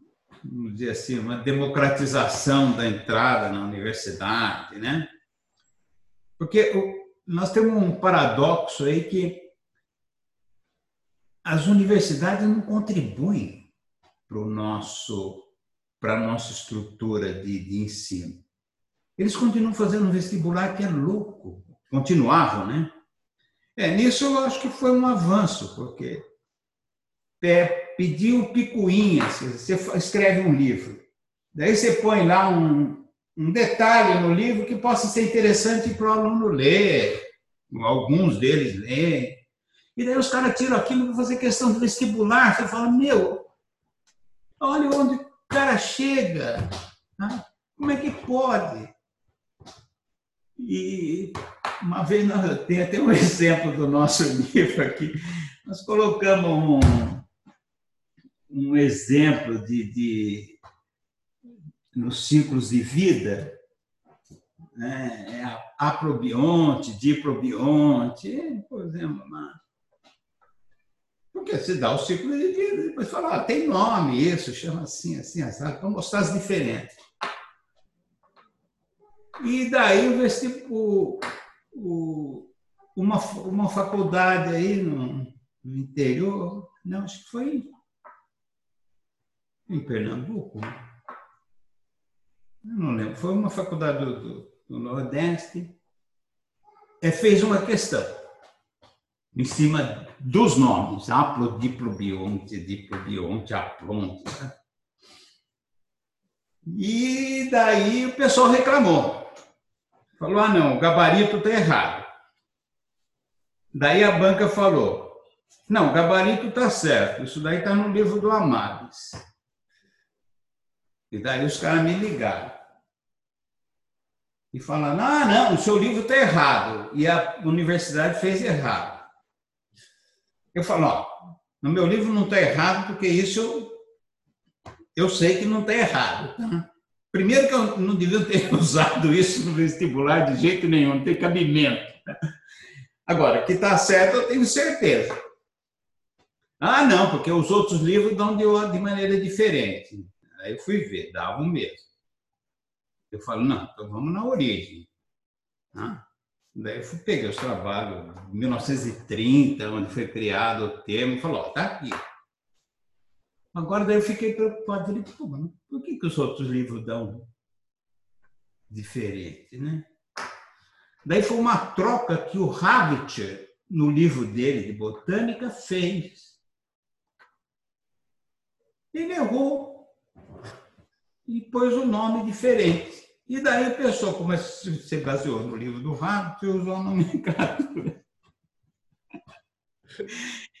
vamos dizer assim, uma democratização da entrada na universidade, né? Porque nós temos um paradoxo aí que as universidades não contribuem para o nosso para a nossa estrutura de, de ensino. Eles continuam fazendo um vestibular que é louco, continuavam, né? É, nisso eu acho que foi um avanço, porque é, pediu picuinha, você escreve um livro, daí você põe lá um, um detalhe no livro que possa ser interessante para o aluno ler, alguns deles lerem, e daí os caras tiram aquilo para fazer questão de vestibular, você fala, meu, olha onde o cara chega, né? como é que pode? E uma vez nós, tem até um (laughs) exemplo do nosso livro aqui. Nós colocamos um, um exemplo de, de nos ciclos de vida, né? É aprobionte, diprobionte, por exemplo, uma... porque se dá o ciclo de vida, depois fala, ah, tem nome isso, chama assim, assim, assim, para mostrar as diferentes. E daí o vestibular, uma, uma faculdade aí no, no, interior, não, acho que foi em Pernambuco, eu não lembro, foi uma faculdade do, do, do Nordeste, é, fez uma questão em cima dos nomes, aplodiplombionte, diplobionte, aplonte. Né? E daí o pessoal reclamou. Falou: ah, não, o gabarito está errado. Daí a banca falou: não, o gabarito está certo, isso daí está no livro do Amades. E daí os caras me ligaram. E falaram: ah, não, o seu livro está errado. E a universidade fez errado. Eu falo: ó, no meu livro não está errado, porque isso eu, eu sei que não está errado. Tá? Primeiro que eu não devia ter (laughs) usado isso no vestibular de jeito nenhum, não tem cabimento. Agora, que está certo, eu tenho certeza. Ah, não, porque os outros livros dão de, de maneira diferente. Aí eu fui ver, dava o mesmo. Eu falo, não, então vamos na origem. Ah, daí eu fui, peguei os trabalhos, 1930, onde foi criado o termo, falou, ó, tá aqui. Agora daí eu fiquei preocupado, falei, pô, por que, que os outros livros dão diferente, né? Daí foi uma troca que o Havitcher, no livro dele de botânica, fez. Ele errou e pôs um nome diferente. E daí o pessoal, como se baseou no livro do Havitcher, usou a nomenclatura.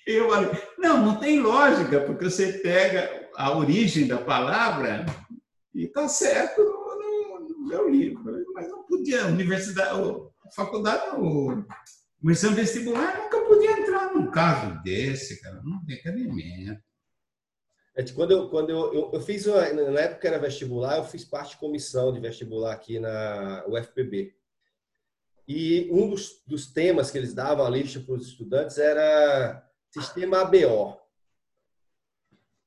Eu falei, não, não tem lógica, porque você pega a origem da palavra e está certo no, no, no, meu livro. Mas não podia, a universidade, a faculdade, o, o exame vestibular nunca podia entrar num caso desse, cara, não tem cabimento. É, quando eu, quando eu, eu, eu, fiz, uma, na época era vestibular, eu fiz parte de comissão de vestibular aqui na UFPB. E um dos, dos temas que eles davam a lista para os estudantes era sistema ABO.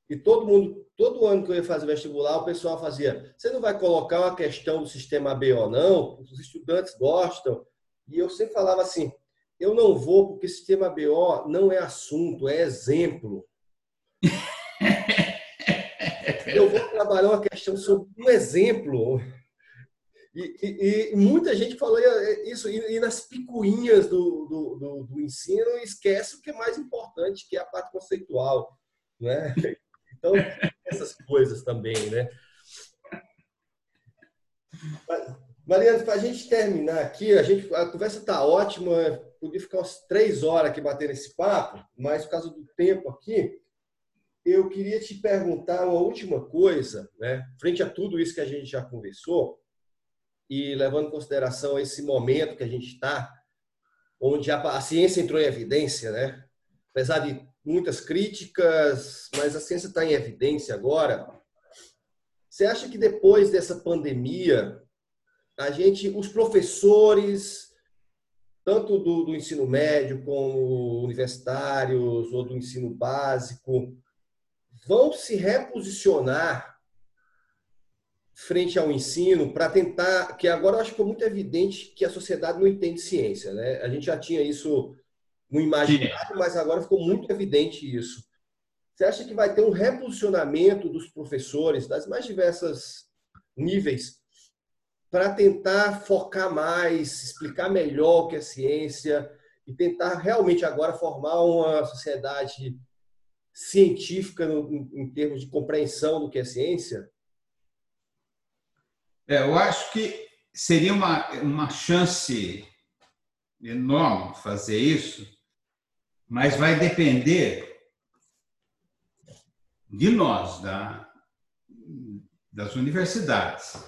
E todo mundo, todo ano que eu ia fazer vestibular, o pessoal fazia: você não vai colocar uma questão do sistema ABO, não? Os estudantes gostam. E eu sempre falava assim: eu não vou, porque sistema ABO não é assunto, é exemplo. (laughs) eu vou trabalhar uma questão sobre um exemplo. E, e, e, muita gente falou isso, e, e nas picuinhas do, do, do, do, ensino esquece o que é mais importante, que é a parte conceitual. Né? Então, essas coisas também. Né? Mariana, para a gente terminar aqui, a, gente, a conversa está ótima, podia ficar umas três horas aqui batendo esse papo, mas por causa do tempo aqui, eu queria te perguntar uma última coisa, né? frente a tudo isso que a gente já conversou e levando em consideração esse momento que a gente está, onde a, a, ciência entrou em evidência, né? Apesar de muitas críticas, mas a ciência está em evidência agora. Você acha que depois dessa pandemia, a gente, os professores, tanto do, do ensino médio como universitários ou do ensino básico, vão se reposicionar frente ao ensino para tentar, que agora eu acho que ficou muito evidente que a sociedade não entende ciência, né? A gente já tinha isso no imaginário, mas agora ficou muito evidente isso. Você acha que vai ter um reposicionamento dos professores das mais diversas níveis para tentar focar mais, explicar melhor o que é ciência e tentar realmente agora formar uma sociedade científica no, em termos de compreensão do que é ciência? É, eu acho que seria uma, uma chance enorme fazer isso, mas vai depender de nós, da, das universidades.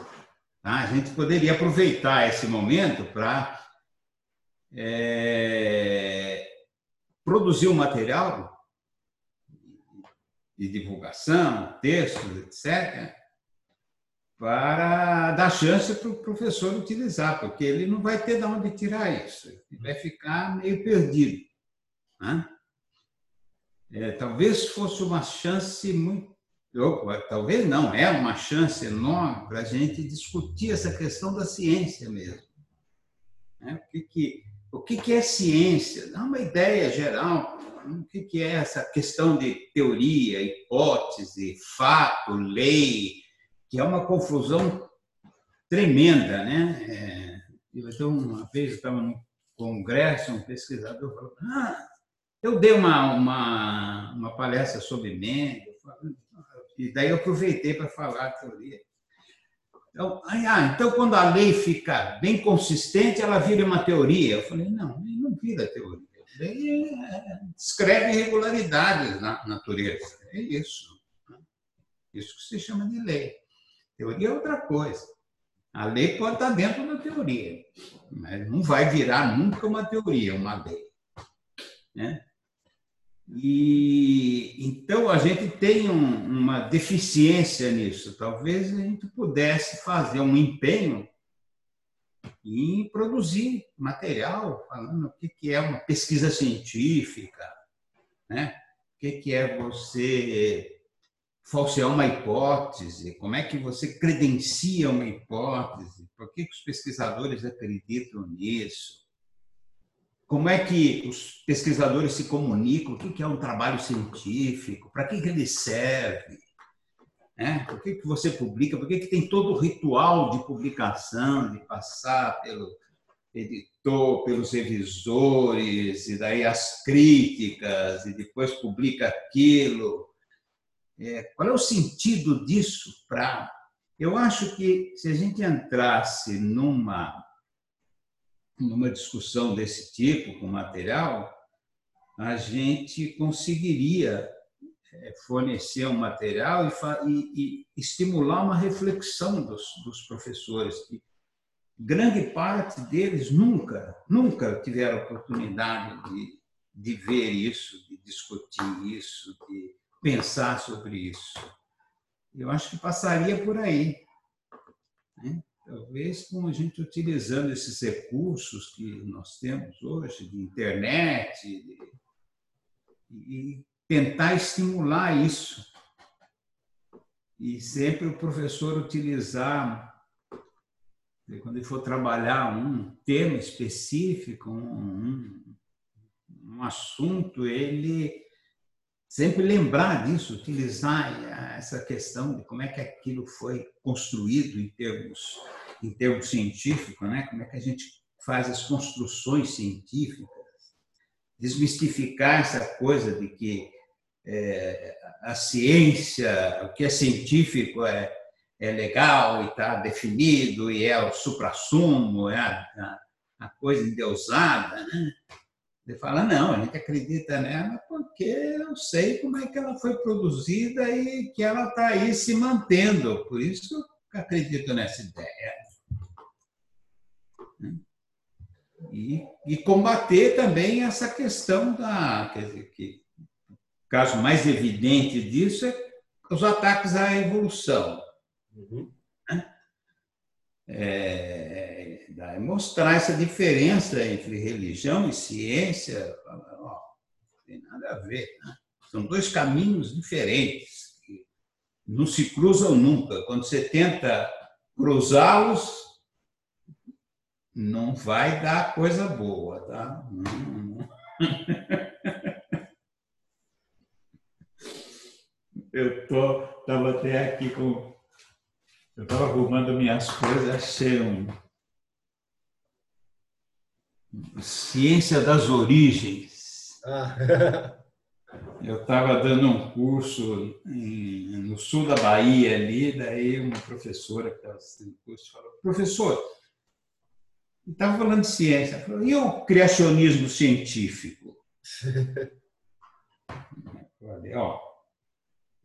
Tá? A gente poderia aproveitar esse momento para é, produzir um material de divulgação, textos, etc., para dar chance para o professor utilizar, porque ele não vai ter de onde tirar isso, ele vai ficar meio perdido. Né? É, talvez fosse uma chance muito. talvez não, é uma chance enorme para a gente discutir essa questão da ciência mesmo. Né? O, que, que, o que, que é ciência? Dá uma ideia geral. O que, é essa questão de teoria, hipótese, fato, lei, que é uma confusão tremenda, né? É, então, uma vez eu estava no congresso, um pesquisador falou: ah, eu dei uma, uma, uma palestra sobre Mendel, e daí eu aproveitei para falar a teoria. Então, ah, então, quando a lei fica bem consistente, ela vira uma teoria. Eu falei, não, não vira teoria. É, descreve irregularidades na natureza. É isso. Isso que se chama de lei. Teoria é outra coisa. A lei pode estar dentro da teoria, mas não vai virar nunca uma teoria, uma lei. Né? E então a gente tem um, uma deficiência nisso. Talvez a gente pudesse fazer um empenho em produzir material falando o que é uma pesquisa científica, né? O que é você falsear uma hipótese? Como é que você credencia uma hipótese? Por que, os pesquisadores acreditam nisso? Como é que os pesquisadores se comunicam? O que é um trabalho científico? Para que ele serve? É? Por que, que você publica? Por que, que tem todo o ritual de publicação, de passar pelo editor, pelos revisores, e daí as críticas, e depois publica aquilo? É, qual é o sentido disso para. Eu acho que se a gente entrasse numa, numa discussão desse tipo, com material, a gente conseguiria fornecer um material e, e, e estimular uma reflexão dos, dos professores, que grande parte deles nunca, nunca tiveram oportunidade de, de ver isso, de discutir isso, de pensar sobre isso. Eu acho que passaria por aí. Né? Talvez com a gente utilizando esses recursos que nós temos hoje, de internet, de, e tentar estimular isso. E sempre o professor utilizar, quando ele for trabalhar um tema específico, um, um, assunto, ele sempre lembrar disso, utilizar essa questão de como é que aquilo foi construído em termos, em termos científicos, né? como é que a gente faz as construções científicas, desmistificar essa coisa de que é, a ciência, o que é científico é, é legal e está definido e é o suprassumo, é a, a, a coisa endeusada, né? Ele fala, não, a gente acredita nela porque eu sei como é que ela foi produzida e que ela está aí se mantendo. Por isso eu acredito nessa ideia. E, e combater também essa questão da. Quer dizer, que caso mais evidente disso é os ataques à evolução. Uhum. Né? É, é mostrar essa diferença entre religião e ciência. Ó, não tem nada a ver. Né? São dois caminhos diferentes, que não se cruzam nunca. Quando você tenta cruzá-los não vai dar coisa boa, tá? (laughs) Eu tô, tava até aqui com, eu estava arrumando minhas coisas, achei um ciência das origens. Ah. (laughs) Eu estava dando um curso em, no sul da Bahia ali, daí uma professora que estava assistindo o curso falou, professor, estava falando de ciência, falou, e o criacionismo científico? (laughs) falei, ó,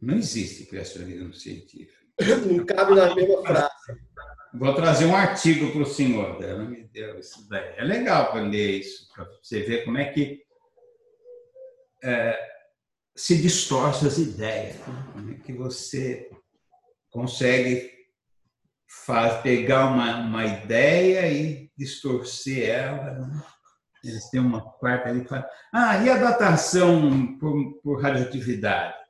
não existe criacionismo científico. (laughs) Não cabe na mesma frase. Vou trazer um artigo para o senhor. Ela me deu isso daí. É legal para ler isso, para você ver como é que é, se distorce as ideias. Né? Como é que você consegue faz, pegar uma, uma ideia e distorcer ela. Né? Eles têm uma quarta ali que fala, ah, e a datação por, por radioatividade?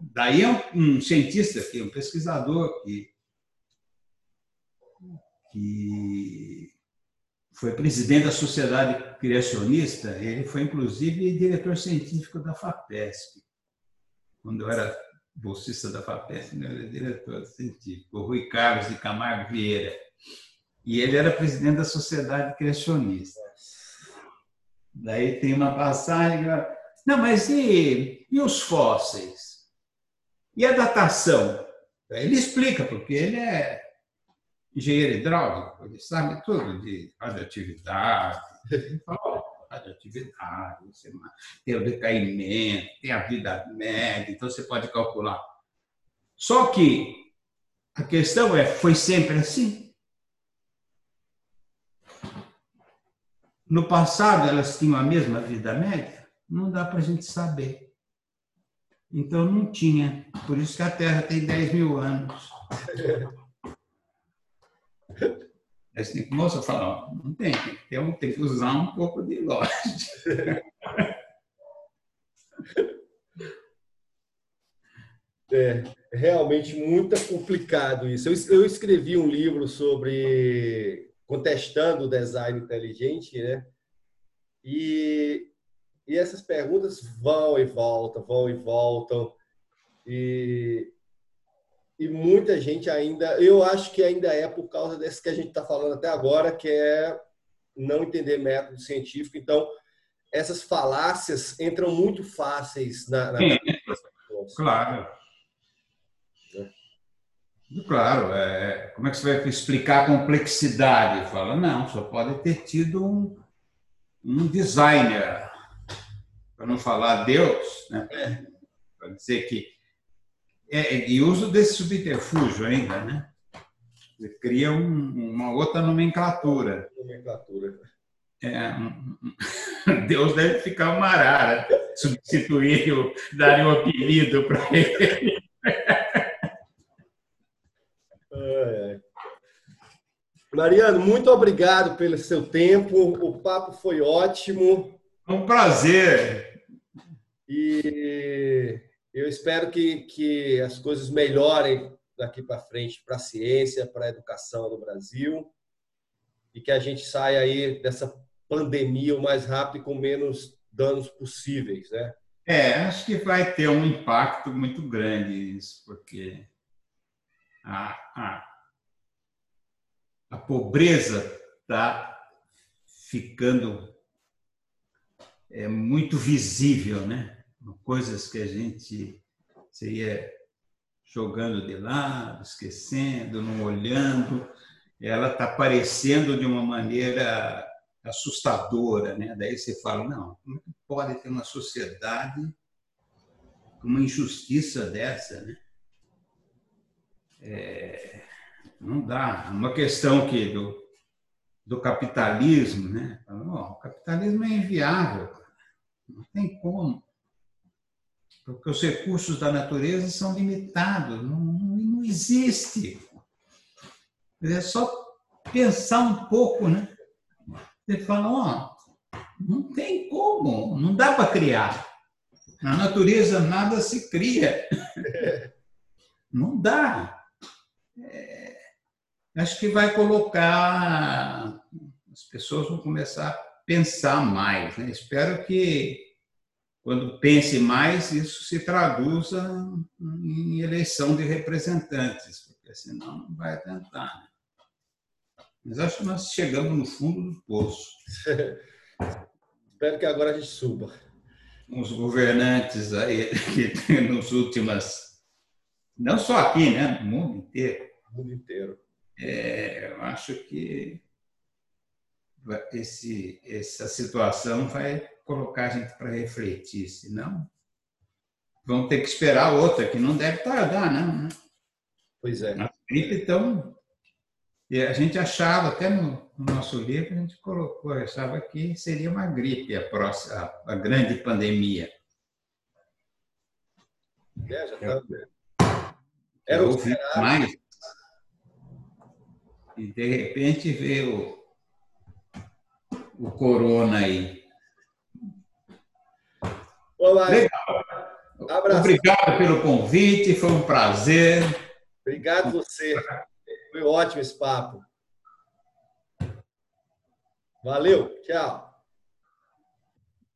Daí é um, um cientista, aqui, um pesquisador que, que foi presidente da Sociedade Criacionista, ele foi inclusive diretor científico da FAPESP. Quando eu era bolsista da FAPESP, ele era diretor científico, o Rui Carlos de Camargo Vieira. E ele era presidente da Sociedade Criacionista. Daí tem uma passagem. Não, mas e, e os fósseis? E a datação? Ele explica, porque ele é engenheiro hidráulico, ele sabe tudo de radioatividade. Ele fala, radioatividade, você tem o decaimento, tem a vida média, então você pode calcular. Só que a questão é, foi sempre assim? No passado elas tinham a mesma vida média? Não dá para a gente saber. Então não tinha. Por isso que a Terra tem 10 mil anos. É assim que moça fala, não tem, tem, tem que usar um pouco de lógica. É realmente muito complicado isso. Eu, eu escrevi um livro sobre contestando o design inteligente, né? E e essas perguntas vão e voltam, vão e voltam. E, e muita gente ainda, eu acho que ainda é por causa desse que a gente está falando até agora, que é não entender método científico. Então, essas falácias entram muito fáceis na. na claro. É. Claro, é, como é que você vai explicar a complexidade? Fala, não, só pode ter tido um, um designer para não falar Deus, né? para dizer que. É, e uso desse subterfúgio ainda, né? Ele cria um, uma outra nomenclatura. Nomenclatura. É, (laughs) Deus deve ficar uma arara, substituir, o, dar um apelido para ele. (laughs) Mariano, muito obrigado pelo seu tempo. O papo foi ótimo. Um prazer. E eu espero que, que as coisas melhorem daqui para frente para a ciência, para a educação no Brasil e que a gente saia aí dessa pandemia o mais rápido e com menos danos possíveis, né? É, acho que vai ter um impacto muito grande isso, porque a, a, a pobreza está ficando é, muito visível, né? Coisas que a gente seria jogando de lado, esquecendo, não olhando, ela está aparecendo de uma maneira assustadora, né? Daí você fala, não, como é pode ter uma sociedade com uma injustiça dessa, né? É, não dá. Uma questão que do, do capitalismo, né? Oh, o capitalismo é inviável, não tem como porque os recursos da natureza são limitados, não, não existe. É só pensar um pouco, né? Você fala, ó, oh, não tem como, não dá para criar. Na natureza nada se cria. (laughs) Não dá. É... acho que vai colocar. As pessoas vão começar a pensar mais. Né? Espero que, quando pense mais, isso se traduza em eleição de representantes, porque senão não vai adiantar. Né? Mas acho que nós chegamos no fundo do poço. (laughs) Espero que agora a gente suba. Os governantes aí (laughs) que nos últimas. Não só aqui, né? No mundo inteiro. No mundo inteiro. É, eu acho que esse, essa situação vai colocar a gente para refletir, senão vamos ter que esperar outra, que não deve tardar, não. Né? Pois é. A gripe, então, e a gente achava, até no, no, nosso livro, a gente colocou, achava que seria uma gripe a, próxima, a, a grande pandemia. É, já tá... Era o mais. E de repente veio o corona aí. Olá. Legal. Abraço. Obrigado pelo convite, foi um prazer. Obrigado você. Foi ótimo esse papo. Valeu, tchau.